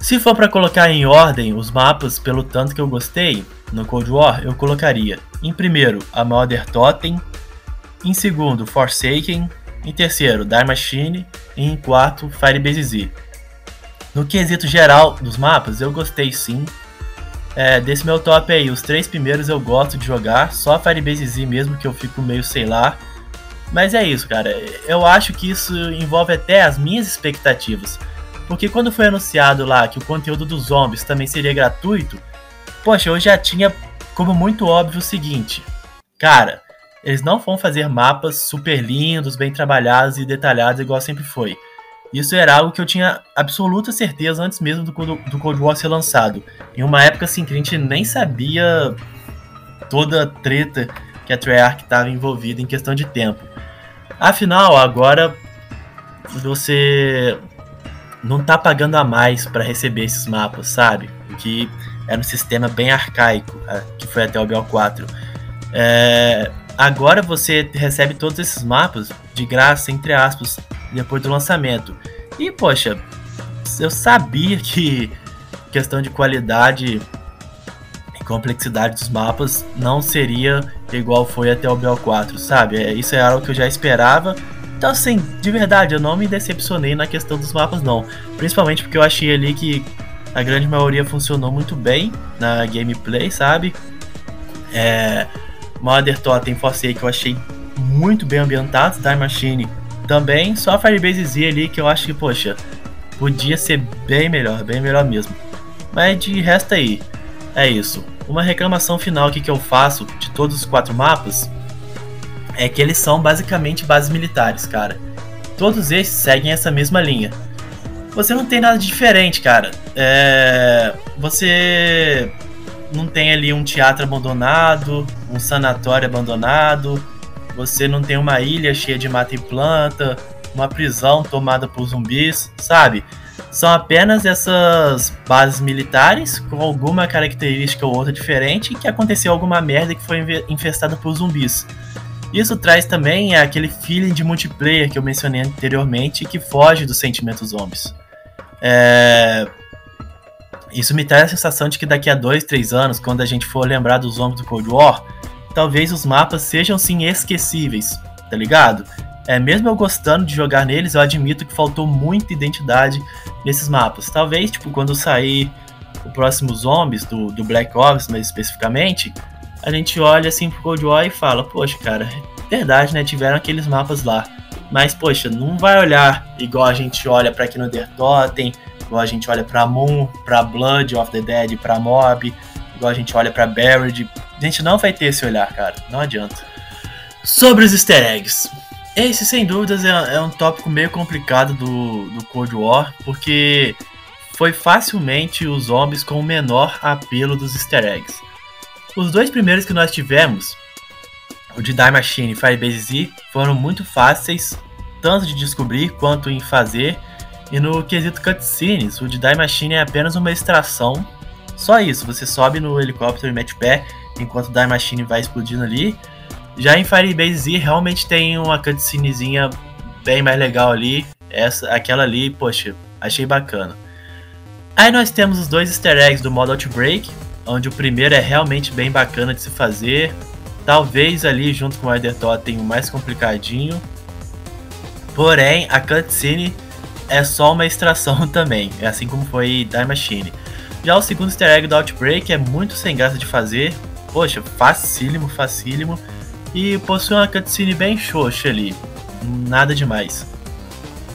Se for para colocar em ordem os mapas pelo tanto que eu gostei no Cold War, eu colocaria em primeiro a Mother Totem, em segundo Forsaken, em terceiro Die Machine e em quarto Firebase Z. No quesito geral dos mapas, eu gostei sim. É, desse meu top aí, os três primeiros eu gosto de jogar, só Firebase Z mesmo que eu fico meio sei lá. Mas é isso, cara. Eu acho que isso envolve até as minhas expectativas. Porque quando foi anunciado lá que o conteúdo dos zombies também seria gratuito, poxa, eu já tinha como muito óbvio o seguinte: cara, eles não vão fazer mapas super lindos, bem trabalhados e detalhados igual sempre foi. Isso era algo que eu tinha absoluta certeza antes mesmo do, do Cold War ser lançado. Em uma época assim que a gente nem sabia toda a treta que a Treyarch estava envolvida em questão de tempo. Afinal, agora você não tá pagando a mais para receber esses mapas, sabe? Que era um sistema bem arcaico, que foi até o BO4. É, agora você recebe todos esses mapas de graça, entre aspas, depois do lançamento. E, poxa, eu sabia que questão de qualidade e complexidade dos mapas não seria igual foi até o BO4, sabe? É, isso é algo que eu já esperava então, assim, de verdade, eu não me decepcionei na questão dos mapas, não. Principalmente porque eu achei ali que a grande maioria funcionou muito bem na gameplay, sabe? É, Mother Totem Force que eu achei muito bem ambientados, Time Machine também, só Firebase Z ali que eu acho que, poxa, podia ser bem melhor, bem melhor mesmo. Mas de resto aí, é isso. Uma reclamação final aqui que eu faço de todos os quatro mapas é que eles são basicamente bases militares, cara. Todos esses seguem essa mesma linha. Você não tem nada diferente, cara. É... Você não tem ali um teatro abandonado, um sanatório abandonado, você não tem uma ilha cheia de mata e planta, uma prisão tomada por zumbis, sabe? São apenas essas bases militares com alguma característica ou outra diferente que aconteceu alguma merda que foi infestada por zumbis. Isso traz também aquele feeling de multiplayer que eu mencionei anteriormente que foge dos sentimentos zombies. É... Isso me traz a sensação de que daqui a dois, três anos, quando a gente for lembrar dos zombies do Cold War, talvez os mapas sejam sim esquecíveis, tá ligado? É, mesmo eu gostando de jogar neles, eu admito que faltou muita identidade nesses mapas. Talvez, tipo, quando sair o próximo Zombies do, do Black Ops, mais especificamente, a gente olha assim pro Cold War e fala, poxa, cara, verdade, né? Tiveram aqueles mapas lá. Mas, poxa, não vai olhar igual a gente olha no The Totem, igual a gente olha pra Moon, pra Blood of the Dead, pra Mob, igual a gente olha pra Buried. A gente não vai ter esse olhar, cara. Não adianta. Sobre os easter eggs. Esse, sem dúvidas, é, é um tópico meio complicado do, do Cold War, porque foi facilmente os zombies com o menor apelo dos easter eggs. Os dois primeiros que nós tivemos, o de Die Machine e Firebase Z, foram muito fáceis, tanto de descobrir quanto em fazer. E no quesito cutscenes, o de Die Machine é apenas uma extração. Só isso, você sobe no helicóptero e mete pé enquanto o Die Machine vai explodindo ali. Já em Firebase Z realmente tem uma cutscenezinha bem mais legal ali. Essa, aquela ali, poxa, achei bacana. Aí nós temos os dois easter eggs do modo Outbreak, onde o primeiro é realmente bem bacana de se fazer. Talvez ali junto com o Elder Totem o mais complicadinho. Porém, a cutscene é só uma extração (laughs) também, é assim como foi Die Machine. Já o segundo easter egg do Outbreak é muito sem graça de fazer. Poxa, facílimo, facílimo. E possui uma cutscene bem xoxa ali. Nada demais.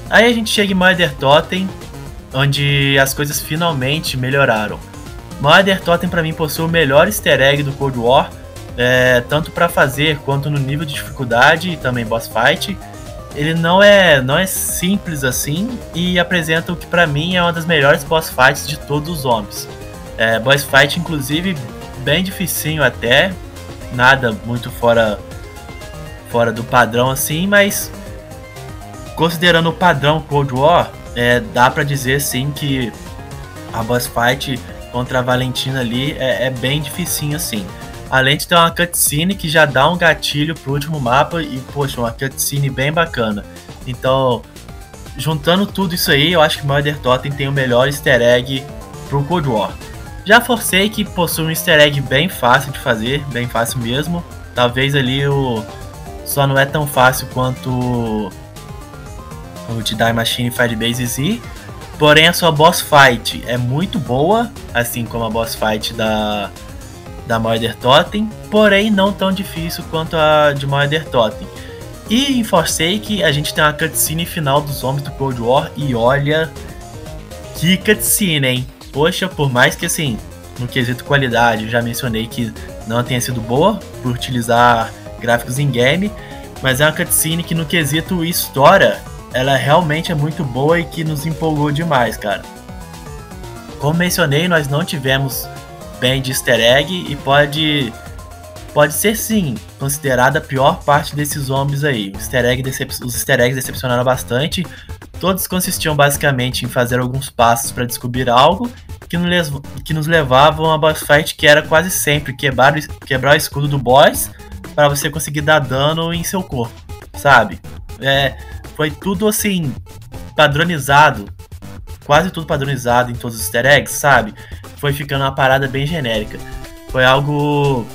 Aí a gente chega em Mother Totem, onde as coisas finalmente melhoraram. Mother Totem para mim possui o melhor easter egg do Cold War, é, tanto para fazer quanto no nível de dificuldade e também boss fight. Ele não é, não é simples assim e apresenta o que para mim é uma das melhores boss fights de todos os zombies. É, boss fight, inclusive, bem dificinho até, nada muito fora, fora do padrão assim, mas considerando o padrão Cold War, é, dá para dizer sim que a boss fight contra a Valentina ali é, é bem dificinho assim. Além de ter uma cutscene que já dá um gatilho pro último mapa e, poxa, uma cutscene bem bacana. Então, juntando tudo isso aí, eu acho que Murder Totem tem o melhor easter egg pro Cold War. Já forcei que possui um easter egg bem fácil de fazer, bem fácil mesmo. Talvez ali o só não é tão fácil quanto o de Die Machine Firebase Z. Porém, a sua boss fight é muito boa, assim como a boss fight da da Murder Totem, porém não tão difícil quanto a de Murder Totem. E em Forsake a gente tem uma cutscene final dos homens do Cold War e olha que cutscene, hein? Poxa, por mais que assim, no quesito qualidade, eu já mencionei que não tenha sido boa por utilizar gráficos em game, mas é uma cutscene que no quesito história, ela realmente é muito boa e que nos empolgou demais, cara. Como mencionei, nós não tivemos bem de easter egg e pode pode ser sim considerada a pior parte desses zombies aí. Easter os easter eggs decepcionaram bastante. Todos consistiam basicamente em fazer alguns passos para descobrir algo que nos, que nos levavam a boss fight que era quase sempre quebrar, quebrar o escudo do boss para você conseguir dar dano em seu corpo, sabe? É, foi tudo assim padronizado, quase tudo padronizado em todos os easter eggs, sabe? foi ficando uma parada bem genérica. Foi algo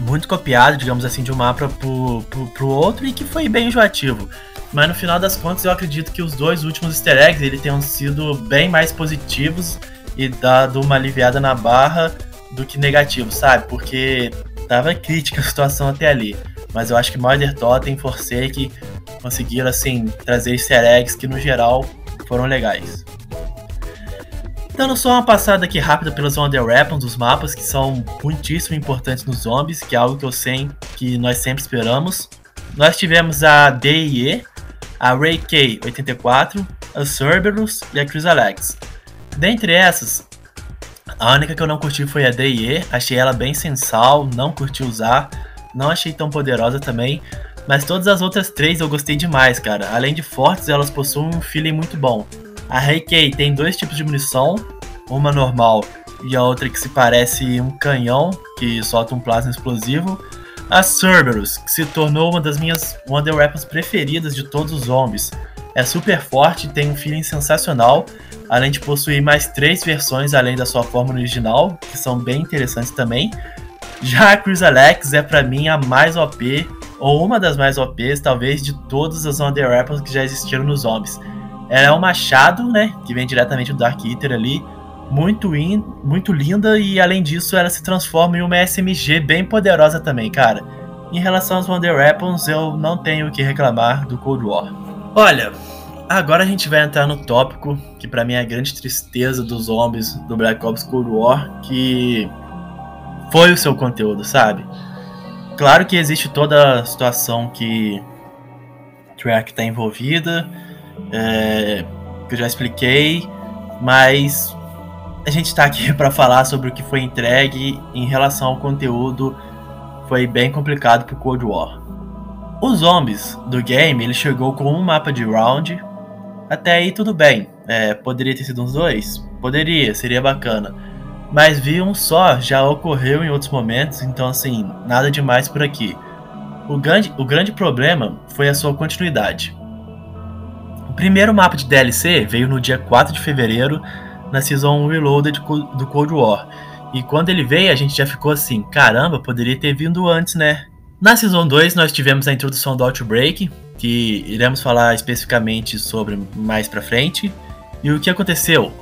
muito copiado, digamos assim, de um mapa pro, pro, pro outro e que foi bem enjoativo. Mas no final das contas eu acredito que os dois últimos easter eggs ele tenham sido bem mais positivos e dado uma aliviada na barra do que negativos, sabe? Porque tava crítica a situação até ali. Mas eu acho que Murder Totem e Forsake conseguiram, assim, trazer easter eggs que no geral foram legais. Dando só uma passada aqui rápida pelas Wonder Weapons dos mapas, que são muitíssimo importantes nos zombies, que é algo que eu sei que nós sempre esperamos. Nós tivemos a DIE, a Ray K84, a Cerberus e a Chrysalex. Dentre essas, a única que eu não curti foi a DIE, achei ela bem sensal, não curti usar, não achei tão poderosa também, mas todas as outras três eu gostei demais, cara. Além de fortes, elas possuem um feeling muito bom. A Heikei tem dois tipos de munição, uma normal e a outra que se parece um canhão que solta um plasma explosivo. A Cerberus, que se tornou uma das minhas Wonder Weapons preferidas de todos os zombies. É super forte e tem um feeling sensacional, além de possuir mais três versões além da sua forma original, que são bem interessantes também. Já a Chris Alex é para mim a mais OP, ou uma das mais OPs, talvez, de todas as Wonder Weapons que já existiram nos zombies. Ela é um machado, né? Que vem diretamente do Dark Eater ali. Muito, in, muito linda e além disso ela se transforma em uma SMG bem poderosa também, cara. Em relação aos Wonder Weapons, eu não tenho o que reclamar do Cold War. Olha, agora a gente vai entrar no tópico que para mim é a grande tristeza dos zombies do Black Ops Cold War, que foi o seu conteúdo, sabe? Claro que existe toda a situação que Treyarch está envolvida, é, que eu já expliquei, mas a gente está aqui (laughs) para falar sobre o que foi entregue em relação ao conteúdo. Foi bem complicado pro Cold War. Os zombies do game ele chegou com um mapa de round. Até aí tudo bem. É, poderia ter sido uns dois? Poderia, seria bacana. Mas vi um só já ocorreu em outros momentos, então assim, nada demais por aqui. O grande, o grande problema foi a sua continuidade primeiro mapa de DLC veio no dia 4 de fevereiro na Season Reloaded do Cold War. E quando ele veio, a gente já ficou assim: caramba, poderia ter vindo antes, né? Na Season 2, nós tivemos a introdução do Outbreak, que iremos falar especificamente sobre mais pra frente. E o que aconteceu?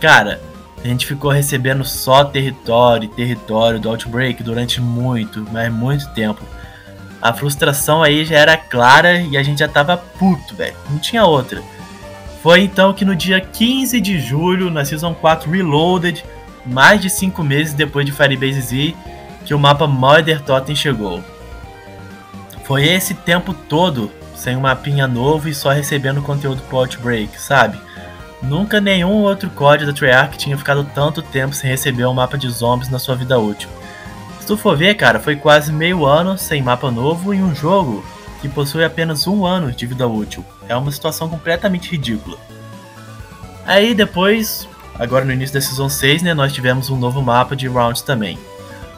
Cara, a gente ficou recebendo só território e território do Outbreak durante muito, mas muito tempo. A frustração aí já era clara e a gente já tava puto, velho. Não tinha outra. Foi então que no dia 15 de julho, na Season 4 Reloaded, mais de 5 meses depois de Firebase Z, que o mapa Mother Totem chegou. Foi esse tempo todo sem um mapinha novo e só recebendo conteúdo pro Outbreak, sabe? Nunca nenhum outro código da Treyarch tinha ficado tanto tempo sem receber um mapa de zombies na sua vida útil. Se tu for ver, cara, foi quase meio ano sem mapa novo em um jogo que possui apenas um ano de vida útil. É uma situação completamente ridícula. Aí depois, agora no início da Season 6, né, nós tivemos um novo mapa de rounds também.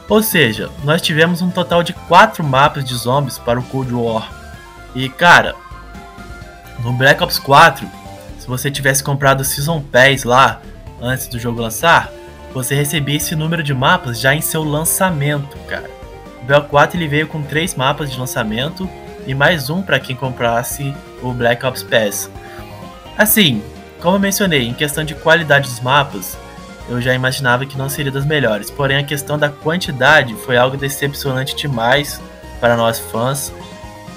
Ou seja, nós tivemos um total de 4 mapas de zombies para o Cold War. E cara, no Black Ops 4, se você tivesse comprado Season Pass lá antes do jogo lançar, você recebia esse número de mapas já em seu lançamento, cara. O Black 4 ele veio com 3 mapas de lançamento e mais um para quem comprasse o Black Ops Pass. Assim, como eu mencionei, em questão de qualidade dos mapas, eu já imaginava que não seria das melhores. Porém, a questão da quantidade foi algo decepcionante demais para nós fãs.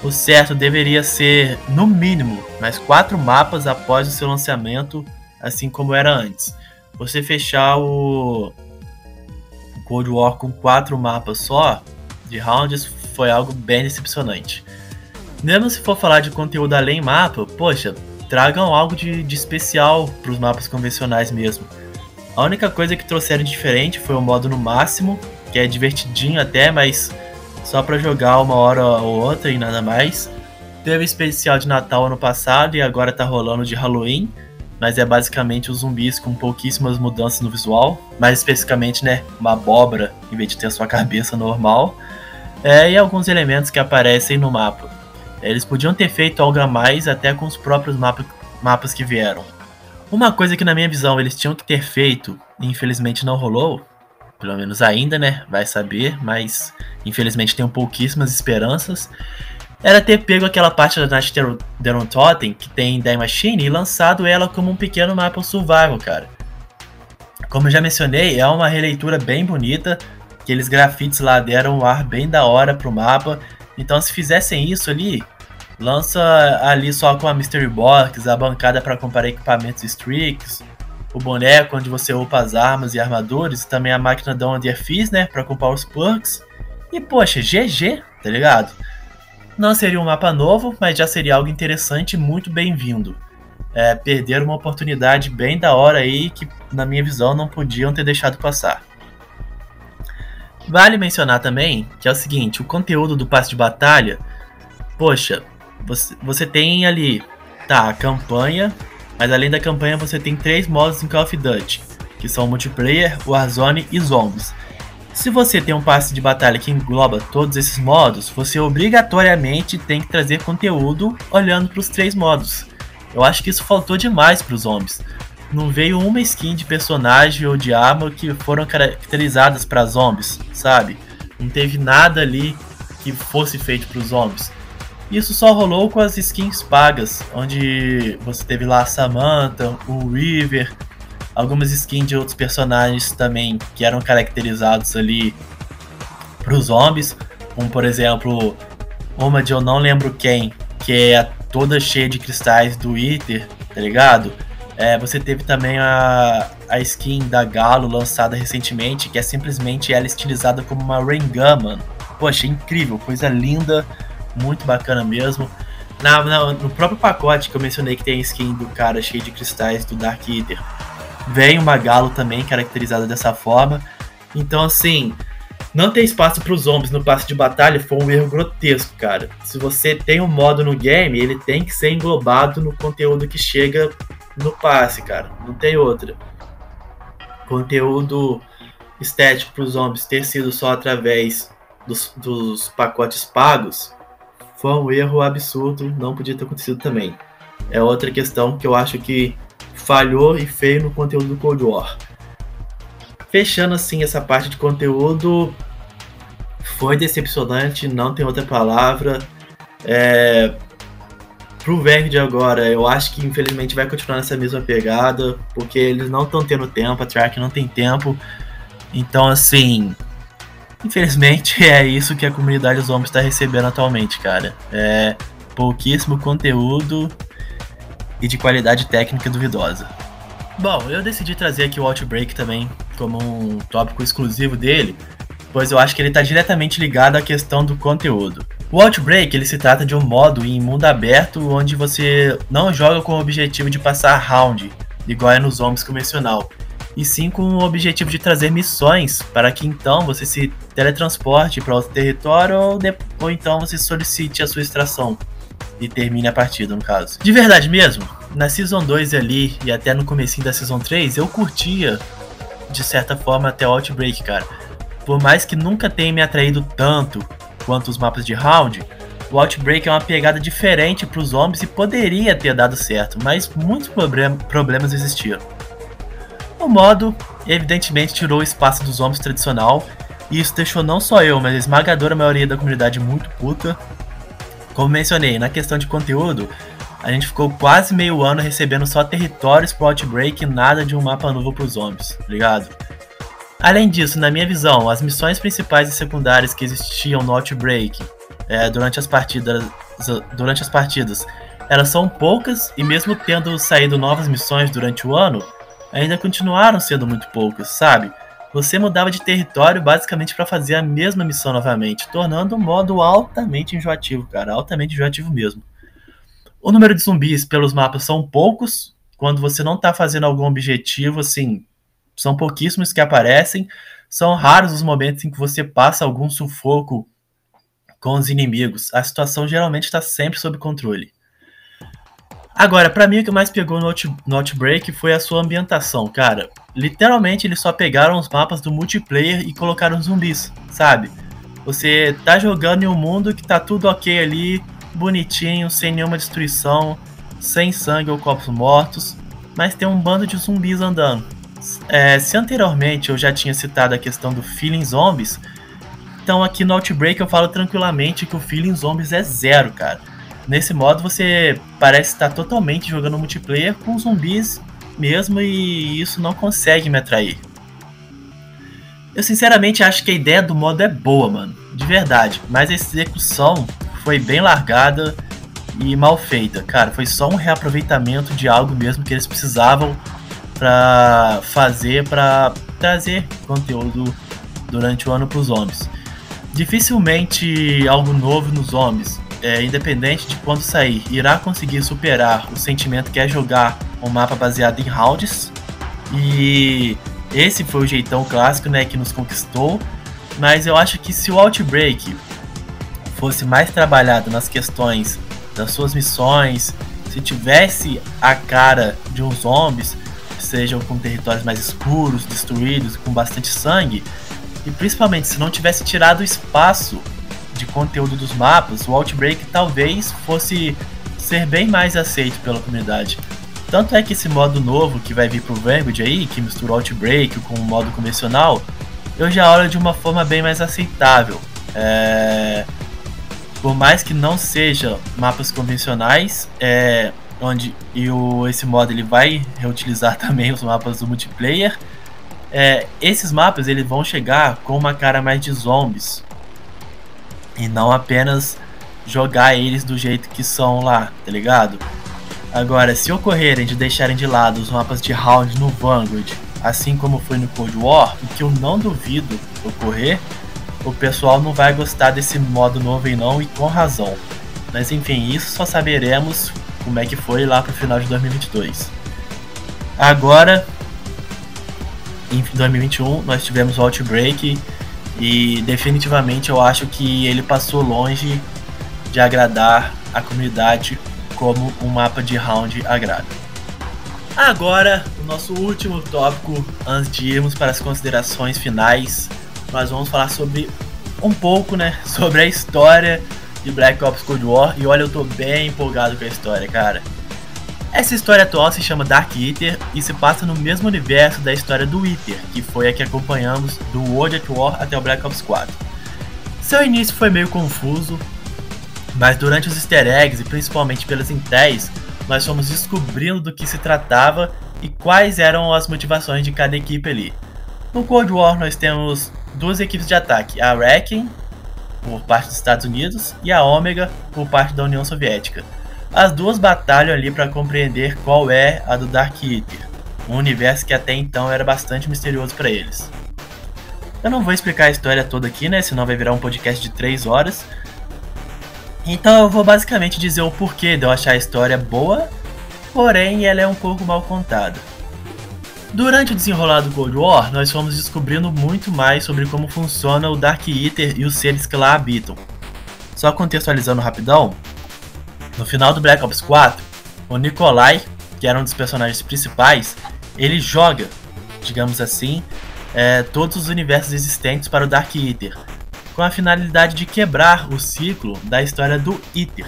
O certo deveria ser, no mínimo, mais quatro mapas após o seu lançamento, assim como era antes. Você fechar o Cold War com quatro mapas só de rounds foi algo bem decepcionante. Mesmo se for falar de conteúdo além mapa, poxa, tragam algo de, de especial para os mapas convencionais mesmo. A única coisa que trouxeram diferente foi o modo no máximo, que é divertidinho até, mas só para jogar uma hora ou outra e nada mais. Teve especial de Natal ano passado e agora tá rolando de Halloween, mas é basicamente os zumbis com pouquíssimas mudanças no visual, mais especificamente, né, uma abóbora em vez de ter a sua (laughs) cabeça normal, é, e alguns elementos que aparecem no mapa. Eles podiam ter feito algo a mais até com os próprios mapa, mapas que vieram. Uma coisa que na minha visão eles tinham que ter feito, e infelizmente não rolou, pelo menos ainda, né? Vai saber, mas infelizmente tenho pouquíssimas esperanças. Era ter pego aquela parte da Night Deron Totem que tem da Machine e lançado ela como um pequeno mapa survival, cara. Como eu já mencionei, é uma releitura bem bonita. Aqueles grafites lá deram um ar bem da hora pro mapa. Então, se fizessem isso ali, Lança ali só com a Mystery Box, a bancada para comparar equipamentos Strix, o boneco onde você upa as armas e armadores, e também a máquina da Under Fizz, né, para comprar os perks. E poxa, GG, tá ligado? Não seria um mapa novo, mas já seria algo interessante e muito bem-vindo. É, perderam uma oportunidade bem da hora aí que, na minha visão, não podiam ter deixado passar. Vale mencionar também que é o seguinte: o conteúdo do passe de batalha, poxa, você, você tem ali, tá, a campanha, mas além da campanha você tem três modos em Call of Duty, que são multiplayer, Warzone e Zombies. Se você tem um passe de batalha que engloba todos esses modos, você obrigatoriamente tem que trazer conteúdo olhando para os três modos. Eu acho que isso faltou demais para os zombies. Não veio uma skin de personagem ou de arma que foram caracterizadas para zombies, sabe? Não teve nada ali que fosse feito para os zombies. Isso só rolou com as skins pagas, onde você teve lá a Samantha, o River, algumas skins de outros personagens também que eram caracterizados ali para os zombies, como por exemplo uma de eu não lembro quem, que é toda cheia de cristais do Iter, tá ligado? É, você teve também a, a skin da Galo lançada recentemente, que é simplesmente ela estilizada como uma Gun, mano. Poxa, incrível, coisa linda muito bacana mesmo. Na, na, no próprio pacote que eu mencionei que tem a skin do cara cheio de cristais do Dark Eater, vem uma galo também caracterizada dessa forma. Então, assim, não ter espaço para os zombies no passe de batalha foi um erro grotesco, cara. Se você tem um modo no game, ele tem que ser englobado no conteúdo que chega no passe, cara. Não tem outra. Conteúdo estético para os zombies ter sido só através dos, dos pacotes pagos foi um erro absurdo, não podia ter acontecido também. É outra questão que eu acho que falhou e feio no conteúdo do Cold War. Fechando assim essa parte de conteúdo, foi decepcionante, não tem outra palavra. É, pro Verg de agora, eu acho que infelizmente vai continuar nessa mesma pegada, porque eles não estão tendo tempo, a Track não tem tempo. Então, assim, Infelizmente, (laughs) é isso que a comunidade zombies está recebendo atualmente, cara. É pouquíssimo conteúdo e de qualidade técnica duvidosa. Bom, eu decidi trazer aqui o Outbreak também como um tópico exclusivo dele, pois eu acho que ele está diretamente ligado à questão do conteúdo. O Outbreak ele se trata de um modo em mundo aberto onde você não joga com o objetivo de passar round, igual é nos zombies convencional, e sim com o objetivo de trazer missões para que então você se teletransporte para outro território ou, ou então você solicite a sua extração e termine a partida, no caso. De verdade mesmo, na Season 2 ali e até no comecinho da Season 3, eu curtia de certa forma até o Outbreak, cara. Por mais que nunca tenha me atraído tanto quanto os mapas de round, o Outbreak é uma pegada diferente para os zombies e poderia ter dado certo, mas muitos problem problemas existiam. O modo, evidentemente, tirou o espaço dos zombies tradicional, e isso deixou não só eu, mas a esmagadora maioria da comunidade muito puta. Como mencionei, na questão de conteúdo, a gente ficou quase meio ano recebendo só territórios pro Outbreak e nada de um mapa novo pros zombies, tá ligado? Além disso, na minha visão, as missões principais e secundárias que existiam no Outbreak é, durante, as partidas, durante as partidas elas são poucas e mesmo tendo saído novas missões durante o ano, ainda continuaram sendo muito poucas, sabe? Você mudava de território basicamente para fazer a mesma missão novamente, tornando o modo altamente enjoativo, cara, altamente enjoativo mesmo. O número de zumbis pelos mapas são poucos. Quando você não está fazendo algum objetivo, assim, são pouquíssimos que aparecem. São raros os momentos em que você passa algum sufoco com os inimigos. A situação geralmente está sempre sob controle. Agora, para mim o que mais pegou no, Out, no Outbreak foi a sua ambientação, cara. Literalmente eles só pegaram os mapas do multiplayer e colocaram zumbis, sabe? Você tá jogando em um mundo que tá tudo ok ali, bonitinho, sem nenhuma destruição, sem sangue ou corpos mortos, mas tem um bando de zumbis andando. É, se anteriormente eu já tinha citado a questão do Feeling Zombies, então aqui no Outbreak eu falo tranquilamente que o Feeling Zombies é zero, cara. Nesse modo você parece estar totalmente jogando multiplayer com zumbis mesmo e isso não consegue me atrair. Eu sinceramente acho que a ideia do modo é boa, mano, de verdade, mas a execução foi bem largada e mal feita. Cara, foi só um reaproveitamento de algo mesmo que eles precisavam para fazer para trazer conteúdo durante o ano para os homens. Dificilmente algo novo nos homens, é, independente de quando sair, irá conseguir superar o sentimento que é jogar um mapa baseado em rounds. E esse foi o jeitão clássico, né, que nos conquistou. Mas eu acho que se o Outbreak fosse mais trabalhado nas questões das suas missões, se tivesse a cara de uns zombies, sejam com territórios mais escuros, destruídos, com bastante sangue, e principalmente se não tivesse tirado o espaço de conteúdo dos mapas, o Outbreak talvez fosse ser bem mais aceito pela comunidade. Tanto é que esse modo novo que vai vir pro Vanguard aí, que mistura o Outbreak com o modo convencional, eu já olho de uma forma bem mais aceitável. É por mais que não seja mapas convencionais, é, onde e o, esse modo ele vai reutilizar (laughs) também os mapas do multiplayer, é, esses mapas eles vão chegar com uma cara mais de zombies e não apenas jogar eles do jeito que são lá, tá ligado? Agora, se ocorrerem de deixarem de lado os mapas de round no Vanguard, assim como foi no Cold War, o que eu não duvido ocorrer, o pessoal não vai gostar desse modo novo e não, e com razão. Mas enfim, isso só saberemos como é que foi lá pro final de 2022. Agora, em 2021, nós tivemos o Outbreak e definitivamente eu acho que ele passou longe de agradar a comunidade como um mapa de round agrada. Agora, o nosso último tópico antes de irmos para as considerações finais nós vamos falar sobre um pouco, né, (laughs) sobre a história de Black Ops Cold War. E olha, eu tô bem empolgado com a história, cara. Essa história atual se chama Dark Eater e se passa no mesmo universo da história do Eater, que foi a que acompanhamos do World at War até o Black Ops 4. Seu início foi meio confuso, mas durante os easter eggs e principalmente pelas intéis, nós fomos descobrindo do que se tratava e quais eram as motivações de cada equipe ali. No Cold War nós temos duas equipes de ataque, a Wrecking, por parte dos Estados Unidos, e a Omega, por parte da União Soviética. As duas batalham ali para compreender qual é a do Dark Eater, um universo que até então era bastante misterioso para eles. Eu não vou explicar a história toda aqui, né? Senão vai virar um podcast de 3 horas. Então eu vou basicamente dizer o porquê de eu achar a história boa, porém ela é um pouco mal contada. Durante o desenrolar do Cold War, nós fomos descobrindo muito mais sobre como funciona o Dark Eater e os seres que lá habitam. Só contextualizando rapidão, no final do Black Ops 4, o Nikolai, que era um dos personagens principais, ele joga, digamos assim, é, todos os universos existentes para o Dark Eater, com a finalidade de quebrar o ciclo da história do Eater.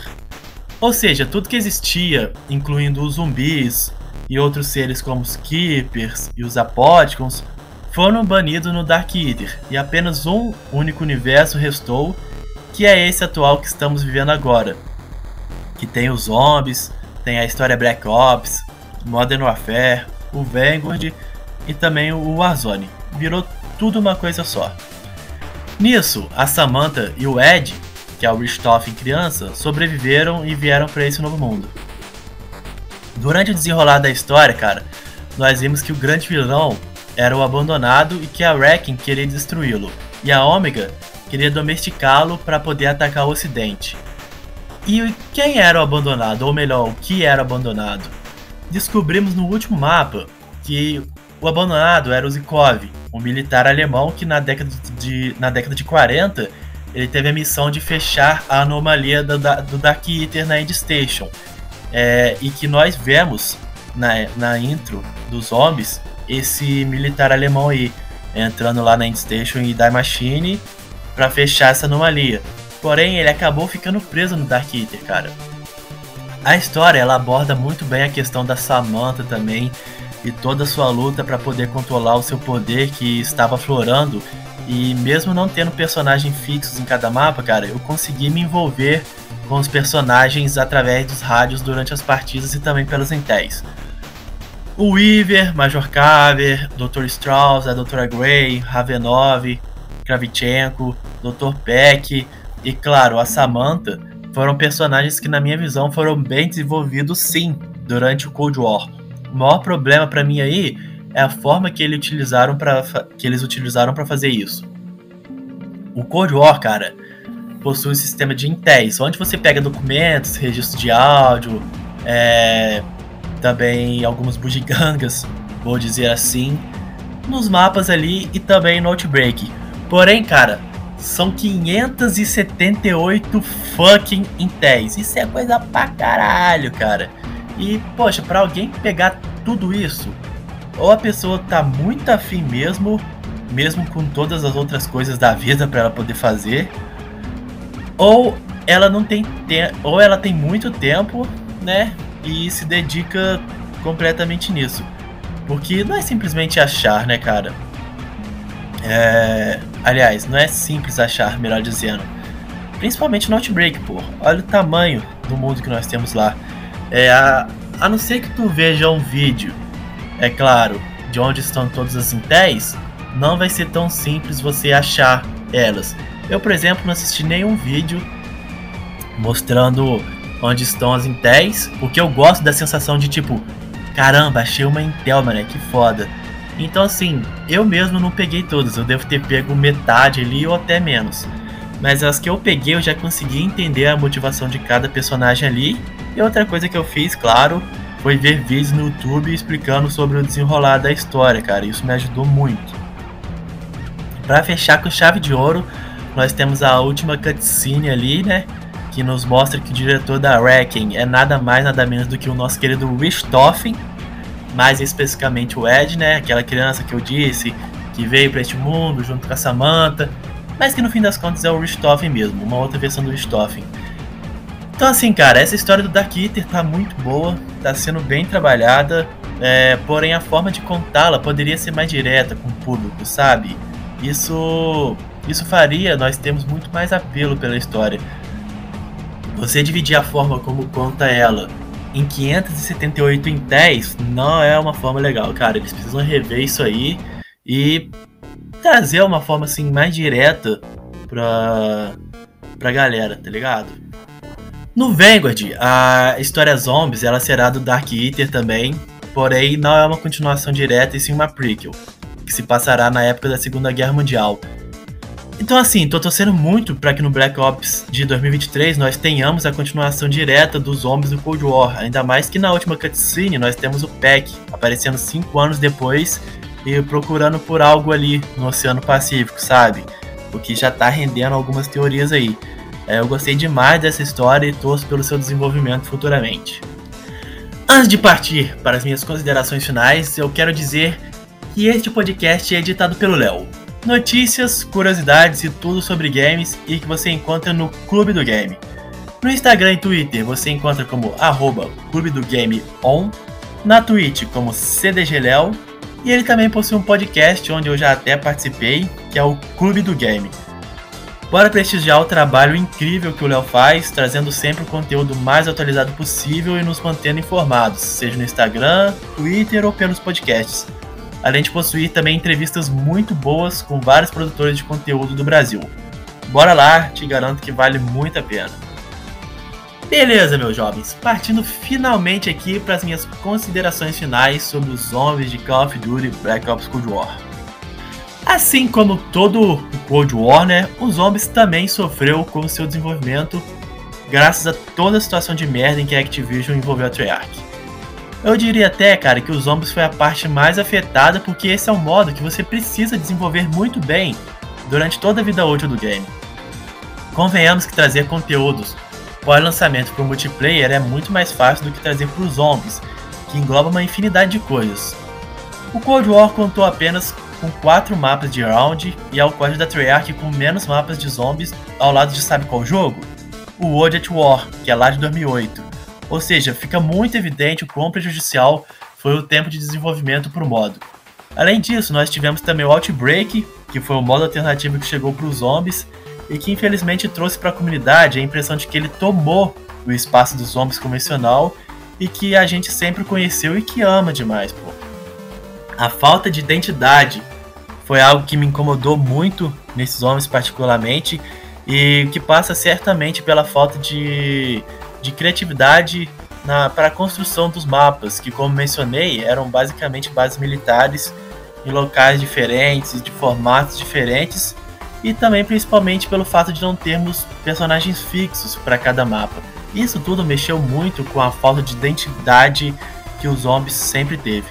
Ou seja, tudo que existia, incluindo os zumbis, e outros seres como os Keepers e os Apodicons foram banidos no Dark Eater e apenas um único universo restou, que é esse atual que estamos vivendo agora, que tem os zombies, tem a história Black Ops, Modern Warfare, o Vanguard e também o Warzone. Virou tudo uma coisa só. Nisso, a Samantha e o Ed, que é o Richthofen criança, sobreviveram e vieram para esse novo mundo. Durante o desenrolar da história, cara, nós vimos que o grande vilão era o abandonado e que a Wrecking queria destruí-lo, e a Omega queria domesticá-lo para poder atacar o Ocidente. E quem era o abandonado, ou melhor, o que era abandonado? Descobrimos no último mapa que o abandonado era o Zikov, um militar alemão que na década de, na década de 40 ele teve a missão de fechar a anomalia do, do Dark Eater na End Station é, e que nós vemos na, na intro dos zombies esse militar alemão aí entrando lá na Station e Die Machine para fechar essa anomalia. Porém, ele acabou ficando preso no Dark Eater, cara. A história ela aborda muito bem a questão da Samantha também e toda a sua luta para poder controlar o seu poder que estava florando. E mesmo não tendo personagens fixos em cada mapa, cara, eu consegui me envolver com os personagens através dos rádios durante as partidas e também pelos intéis. O Weaver, Major Carver, Dr. Strauss, a Dra. Grey, Ravenov, Kravchenko, Dr. Peck e, claro, a Samantha foram personagens que, na minha visão, foram bem desenvolvidos sim durante o Cold War. O maior problema para mim aí é a forma que, eles utilizaram para que eles utilizaram para fazer isso. O Cold War, cara, possui um sistema de intéis, onde você pega documentos, registros de áudio, é, também algumas bugigangas, vou dizer assim, nos mapas ali e também no Outbreak. Porém, cara, são 578 fucking intéis. Isso é coisa pra caralho, cara. E, poxa, pra alguém pegar tudo isso, ou a pessoa tá muito afim mesmo, mesmo com todas as outras coisas da vida para ela poder fazer, ou ela não tem ou ela tem muito tempo, né? E se dedica completamente nisso. Porque não é simplesmente achar, né, cara? É... Aliás, não é simples achar, melhor dizendo. Principalmente no Outbreak, pô. Olha o tamanho do mundo que nós temos lá. É, a... a não ser que tu veja um vídeo, é claro, de onde estão todas as intéis, não vai ser tão simples você achar elas. Eu, por exemplo, não assisti nenhum vídeo mostrando onde estão as Intéis, porque eu gosto da sensação de tipo, caramba, achei uma Intel, mano, que foda. Então, assim, eu mesmo não peguei todas, eu devo ter pego metade ali ou até menos. Mas as que eu peguei, eu já consegui entender a motivação de cada personagem ali. E outra coisa que eu fiz, claro, foi ver vídeos no YouTube explicando sobre o desenrolar da história, cara. Isso me ajudou muito. Para fechar com chave de ouro, nós temos a última cutscene ali, né? Que nos mostra que o diretor da Wrecking é nada mais, nada menos do que o nosso querido Richthofen, mais especificamente o Ed, né? Aquela criança que eu disse que veio para este mundo junto com a Samantha, mas que no fim das contas é o Richthofen mesmo, uma outra versão do Richthofen. Então assim, cara, essa história do Dark Eater tá muito boa, tá sendo bem trabalhada, é, porém a forma de contá-la poderia ser mais direta com o público, sabe? Isso isso faria nós temos muito mais apelo pela história. Você dividir a forma como conta ela em 578 em 10 não é uma forma legal, cara. Eles precisam rever isso aí e trazer uma forma assim mais direta pra, pra galera, tá ligado? No Vanguard, a história Zombies ela será do Dark Eater também, porém não é uma continuação direta e sim uma prequel. que se passará na época da Segunda Guerra Mundial. Então assim, tô torcendo muito para que no Black Ops de 2023 nós tenhamos a continuação direta dos zombies do Cold War, ainda mais que na última cutscene nós temos o Pack aparecendo 5 anos depois e procurando por algo ali no Oceano Pacífico, sabe? O que já tá rendendo algumas teorias aí. É, eu gostei demais dessa história e torço pelo seu desenvolvimento futuramente. Antes de partir para as minhas considerações finais, eu quero dizer que este podcast é editado pelo Léo. Notícias, curiosidades e tudo sobre games e que você encontra no Clube do Game. No Instagram e Twitter você encontra como arroba Clube do Game On, na Twitch como CDGLEO e ele também possui um podcast onde eu já até participei, que é o Clube do Game. Bora prestigiar o trabalho incrível que o Léo faz, trazendo sempre o conteúdo mais atualizado possível e nos mantendo informados, seja no Instagram, Twitter ou pelos podcasts. Além de possuir também entrevistas muito boas com vários produtores de conteúdo do Brasil. Bora lá, te garanto que vale muito a pena. Beleza, meus jovens, partindo finalmente aqui para as minhas considerações finais sobre os zombies de Call of Duty Black Ops Cold War. Assim como todo o Cold War, né, os zombies também sofreu com o seu desenvolvimento graças a toda a situação de merda em que a Activision envolveu a Treyarch. Eu diria até, cara, que os zombies foi a parte mais afetada porque esse é um modo que você precisa desenvolver muito bem durante toda a vida útil do game. Convenhamos que trazer conteúdos pós-lançamento para o multiplayer é muito mais fácil do que trazer para os zombies, que engloba uma infinidade de coisas. O Cold War contou apenas com 4 mapas de round e é o código da Treyarch com menos mapas de zombies ao lado de sabe qual jogo? O World at War, que é lá de 2008. Ou seja, fica muito evidente o quão prejudicial foi o tempo de desenvolvimento para o modo. Além disso, nós tivemos também o Outbreak, que foi o modo alternativo que chegou para os zombies, e que infelizmente trouxe para a comunidade a impressão de que ele tomou o espaço dos zombies convencional e que a gente sempre conheceu e que ama demais, pô. A falta de identidade foi algo que me incomodou muito nesses homens particularmente e que passa certamente pela falta de, de criatividade para a construção dos mapas, que como mencionei, eram basicamente bases militares em locais diferentes, de formatos diferentes e também principalmente pelo fato de não termos personagens fixos para cada mapa. Isso tudo mexeu muito com a falta de identidade que os zombies sempre teve.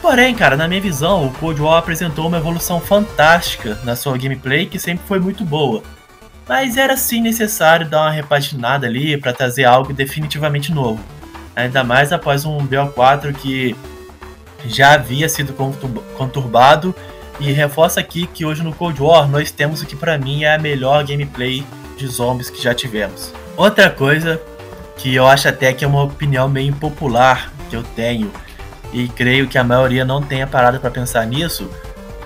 Porém, cara, na minha visão, o Cold War apresentou uma evolução fantástica na sua gameplay que sempre foi muito boa. Mas era sim necessário dar uma repaginada ali para trazer algo definitivamente novo. Ainda mais após um BO4 que já havia sido conturbado e reforça aqui que hoje no Cold War nós temos o que para mim é a melhor gameplay de zombies que já tivemos. Outra coisa que eu acho até que é uma opinião meio impopular que eu tenho e creio que a maioria não tenha parado para pensar nisso,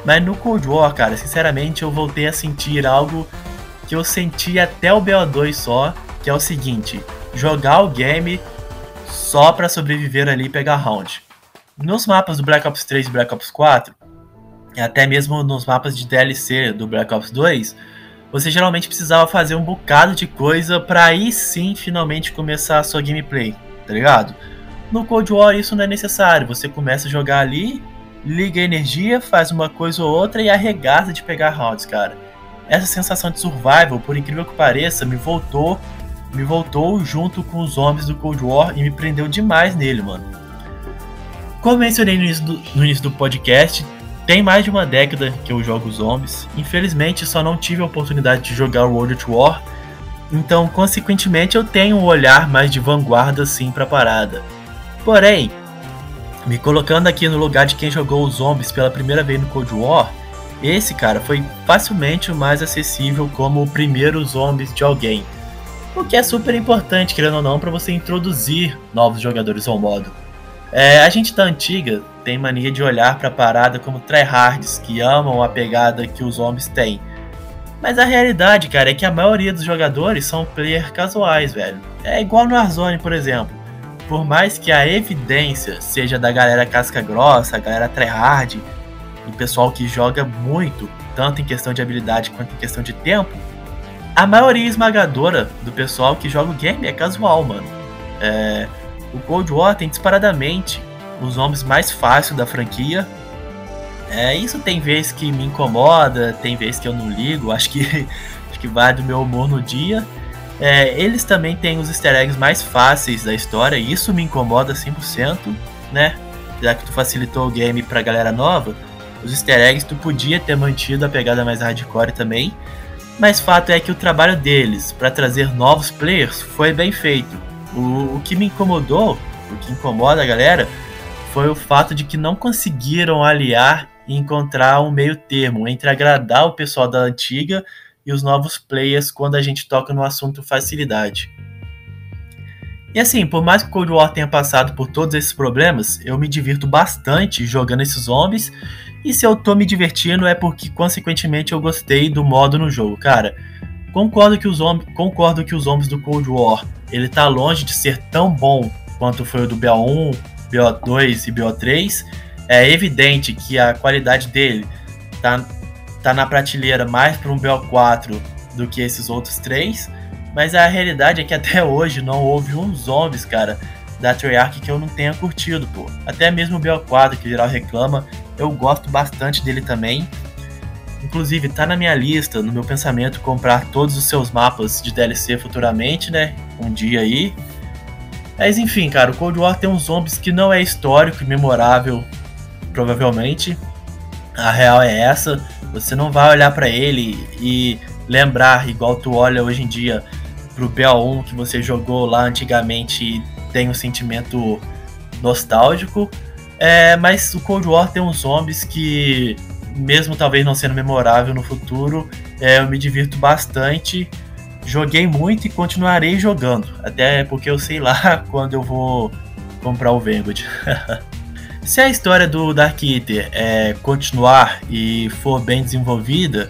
mas no Cold War, cara, sinceramente eu voltei a sentir algo que eu senti até o BO2 só, que é o seguinte: jogar o game só para sobreviver ali e pegar round. Nos mapas do Black Ops 3 e Black Ops 4, até mesmo nos mapas de DLC do Black Ops 2, você geralmente precisava fazer um bocado de coisa para aí sim finalmente começar a sua gameplay, tá ligado? No Cold War isso não é necessário, você começa a jogar ali, liga a energia, faz uma coisa ou outra e arregaça de pegar rounds, cara. Essa sensação de survival, por incrível que pareça, me voltou, me voltou junto com os zombies do Cold War e me prendeu demais nele, mano. Como mencionei no início do, no início do podcast, tem mais de uma década que eu jogo zombies. Infelizmente, só não tive a oportunidade de jogar World at War. Então, consequentemente, eu tenho um olhar mais de vanguarda sim para a parada. Porém, me colocando aqui no lugar de quem jogou os zombies pela primeira vez no Cold War, esse cara foi facilmente o mais acessível como o primeiro zombies de alguém. O que é super importante, querendo ou não, para você introduzir novos jogadores ao modo. É, a gente da antiga tem mania de olhar para a parada como tryhards que amam a pegada que os zombies têm. Mas a realidade, cara, é que a maioria dos jogadores são player casuais, velho. É igual no Warzone, por exemplo. Por mais que a evidência seja da galera casca grossa, a galera tryhard, o pessoal que joga muito, tanto em questão de habilidade quanto em questão de tempo, a maioria esmagadora do pessoal que joga o game é casual, mano. É, o Cold War tem disparadamente os nomes mais fáceis da franquia. É, isso tem vezes que me incomoda, tem vezes que eu não ligo, acho que, (laughs) acho que vai do meu humor no dia. É, eles também têm os easter eggs mais fáceis da história, e isso me incomoda 100%, né? Já que tu facilitou o game pra galera nova, os easter eggs tu podia ter mantido a pegada mais hardcore também, mas fato é que o trabalho deles para trazer novos players foi bem feito. O, o que me incomodou, o que incomoda a galera, foi o fato de que não conseguiram aliar e encontrar um meio termo entre agradar o pessoal da antiga e os novos players quando a gente toca no assunto facilidade. E assim, por mais que o Cold War tenha passado por todos esses problemas, eu me divirto bastante jogando esses zombies. E se eu tô me divertindo é porque, consequentemente, eu gostei do modo no jogo. Cara, concordo que os, concordo que os zombies do Cold War ele tá longe de ser tão bom quanto foi o do BO1, BO2 e BO3. É evidente que a qualidade dele tá, tá na prateleira mais para um BO4 do que esses outros três. Mas a realidade é que até hoje não houve um zombies, cara, da Treyarch que eu não tenha curtido, pô. Até mesmo o BO4, que geral reclama, eu gosto bastante dele também. Inclusive, tá na minha lista, no meu pensamento, comprar todos os seus mapas de DLC futuramente, né? Um dia aí. Mas enfim, cara, o Cold War tem uns zombies que não é histórico e memorável, provavelmente. A real é essa. Você não vai olhar para ele e lembrar, igual tu olha hoje em dia pro BO1 que você jogou lá antigamente e tem um sentimento nostálgico. É, mas o Cold War tem uns zombies que, mesmo talvez não sendo memorável no futuro, é, eu me divirto bastante. Joguei muito e continuarei jogando. Até porque eu sei lá (laughs) quando eu vou comprar o Vanguard. (laughs) Se a história do Dark Eater é, continuar e for bem desenvolvida,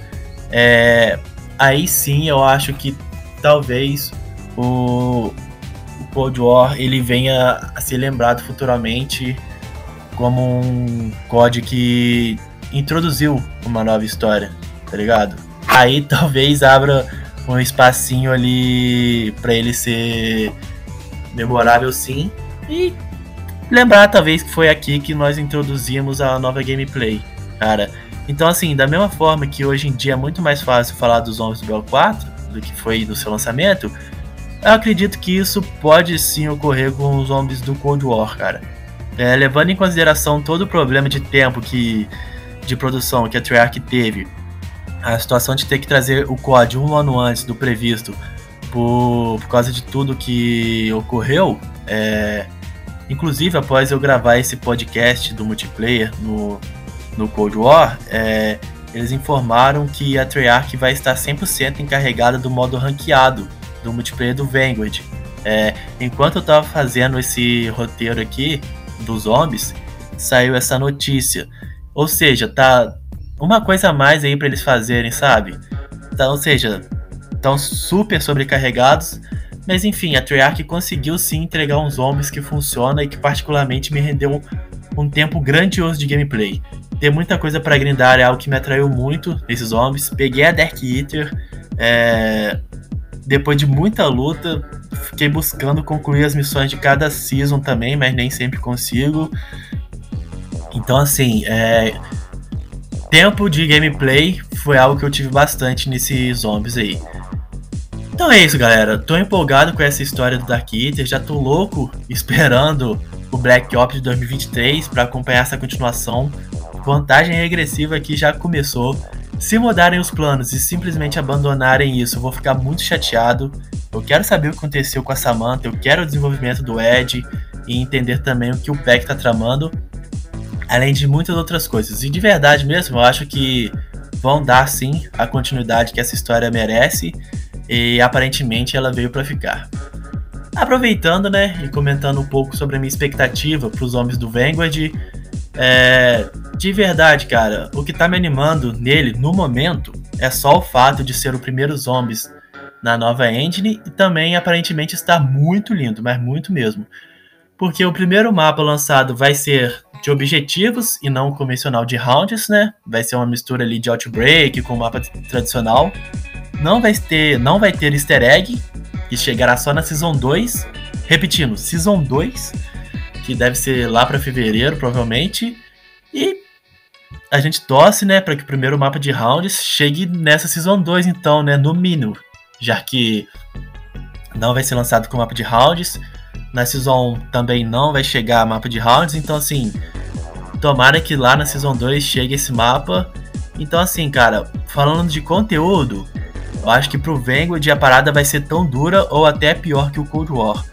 é, aí sim eu acho que talvez o, o Cold War ele venha a ser lembrado futuramente como um COD que introduziu uma nova história, tá ligado? Aí (laughs) talvez abra um espacinho ali para ele ser memorável sim e lembrar talvez que foi aqui que nós introduzimos a nova gameplay, cara. Então assim, da mesma forma que hoje em dia é muito mais fácil falar dos zombies do BL4, do que foi do seu lançamento, eu acredito que isso pode sim ocorrer com os zombies do Cold War, cara. É, levando em consideração todo o problema de tempo que de produção que a Treyarch teve, a situação de ter que trazer o COD um ano antes do previsto por, por causa de tudo que ocorreu, é, inclusive após eu gravar esse podcast do multiplayer no, no Cold War, é, eles informaram que a Treyarch vai estar 100% encarregada do modo ranqueado do multiplayer do Vanguard. É, enquanto eu estava fazendo esse roteiro aqui dos zombies, saiu essa notícia. Ou seja, tá uma coisa a mais aí para eles fazerem, sabe? Então, ou seja, estão super sobrecarregados. Mas enfim, a Treyarch conseguiu sim entregar uns zombies que funciona e que particularmente me rendeu um, tempo grandioso de gameplay ter muita coisa para grindar é algo que me atraiu muito nesses zombies. Peguei a Dark Eater, é... depois de muita luta, fiquei buscando concluir as missões de cada season também, mas nem sempre consigo. Então, assim, é... tempo de gameplay foi algo que eu tive bastante nesses zombies aí. Então é isso, galera. Tô empolgado com essa história do Dark Eater, já tô louco (laughs) esperando o Black Ops de 2023 para acompanhar essa continuação Vantagem regressiva que já começou. Se mudarem os planos e simplesmente abandonarem isso, eu vou ficar muito chateado. Eu quero saber o que aconteceu com a Samantha, eu quero o desenvolvimento do Ed e entender também o que o Peck tá tramando, além de muitas outras coisas. E de verdade mesmo, eu acho que vão dar sim a continuidade que essa história merece e aparentemente ela veio para ficar. Aproveitando, né, e comentando um pouco sobre a minha expectativa para os homens do Vanguard, é, de verdade, cara, o que tá me animando nele no momento é só o fato de ser o primeiro zombies na nova engine e também aparentemente estar muito lindo, mas muito mesmo. Porque o primeiro mapa lançado vai ser de objetivos e não convencional de rounds, né? Vai ser uma mistura ali de Outbreak com mapa tradicional. Não vai ter, não vai ter easter egg, que chegará só na Season 2. Repetindo, Season 2 que deve ser lá para fevereiro, provavelmente. E a gente torce, né, para que o primeiro mapa de rounds chegue nessa Season 2, então, né, no mínimo. Já que não vai ser lançado com mapa de rounds. Na Season 1 também não vai chegar mapa de rounds, então assim, tomara que lá na Season 2 chegue esse mapa. Então assim, cara, falando de conteúdo, eu acho que pro Vanguard a parada vai ser tão dura ou até pior que o Cold War.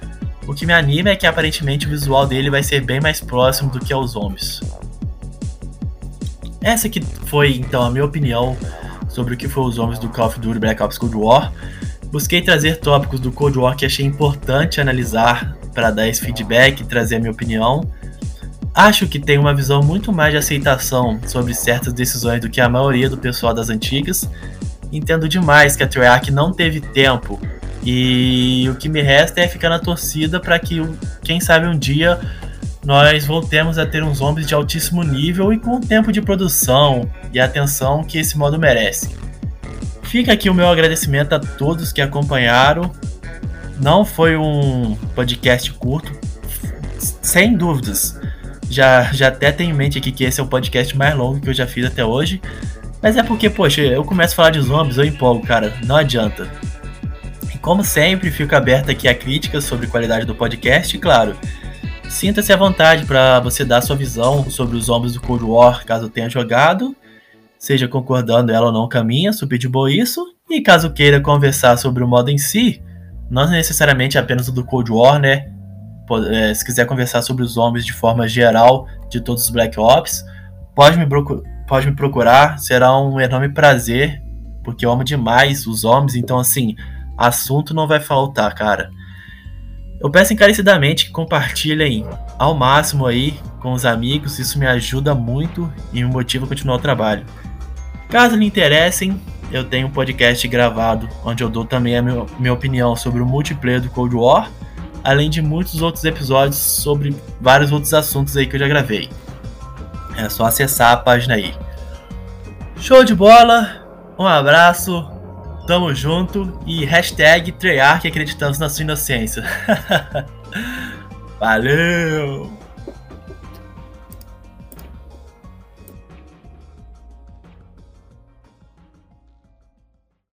O que me anima é que aparentemente o visual dele vai ser bem mais próximo do que aos zombies. Essa que foi então a minha opinião sobre o que foi os zombies do Call of Duty Black Ops Cold War. Busquei trazer tópicos do Cold War que achei importante analisar para dar esse feedback e trazer a minha opinião. Acho que tem uma visão muito mais de aceitação sobre certas decisões do que a maioria do pessoal das antigas. Entendo demais que a Treyarch não teve tempo e o que me resta é ficar na torcida para que, quem sabe, um dia nós voltemos a ter uns zombies de altíssimo nível e com o tempo de produção e atenção que esse modo merece. Fica aqui o meu agradecimento a todos que acompanharam. Não foi um podcast curto, sem dúvidas. Já, já até tenho em mente aqui que esse é o podcast mais longo que eu já fiz até hoje. Mas é porque, poxa, eu começo a falar de zombies, eu empolgo, cara. Não adianta. Como sempre, fico aberto aqui a críticas sobre a qualidade do podcast, claro. Sinta-se à vontade para você dar sua visão sobre os zombies do Cold War, caso tenha jogado, seja concordando ela ou não caminha, super de boa isso, e caso queira conversar sobre o modo em si, não necessariamente apenas o do Cold War, né? É, se quiser conversar sobre os zombies de forma geral de todos os Black Ops, pode me, pode me procurar, será um enorme prazer, porque eu amo demais os zombies, então assim, assunto não vai faltar, cara. Eu peço encarecidamente que compartilhem ao máximo aí com os amigos, isso me ajuda muito e me motiva a continuar o trabalho. Caso lhe interessem, eu tenho um podcast gravado onde eu dou também a minha, minha opinião sobre o multiplayer do Cold War, além de muitos outros episódios sobre vários outros assuntos aí que eu já gravei. É só acessar a página aí. Show de bola, um abraço, Tamo junto e hashtag Treyarch acreditamos na sua inocência. (laughs) Valeu!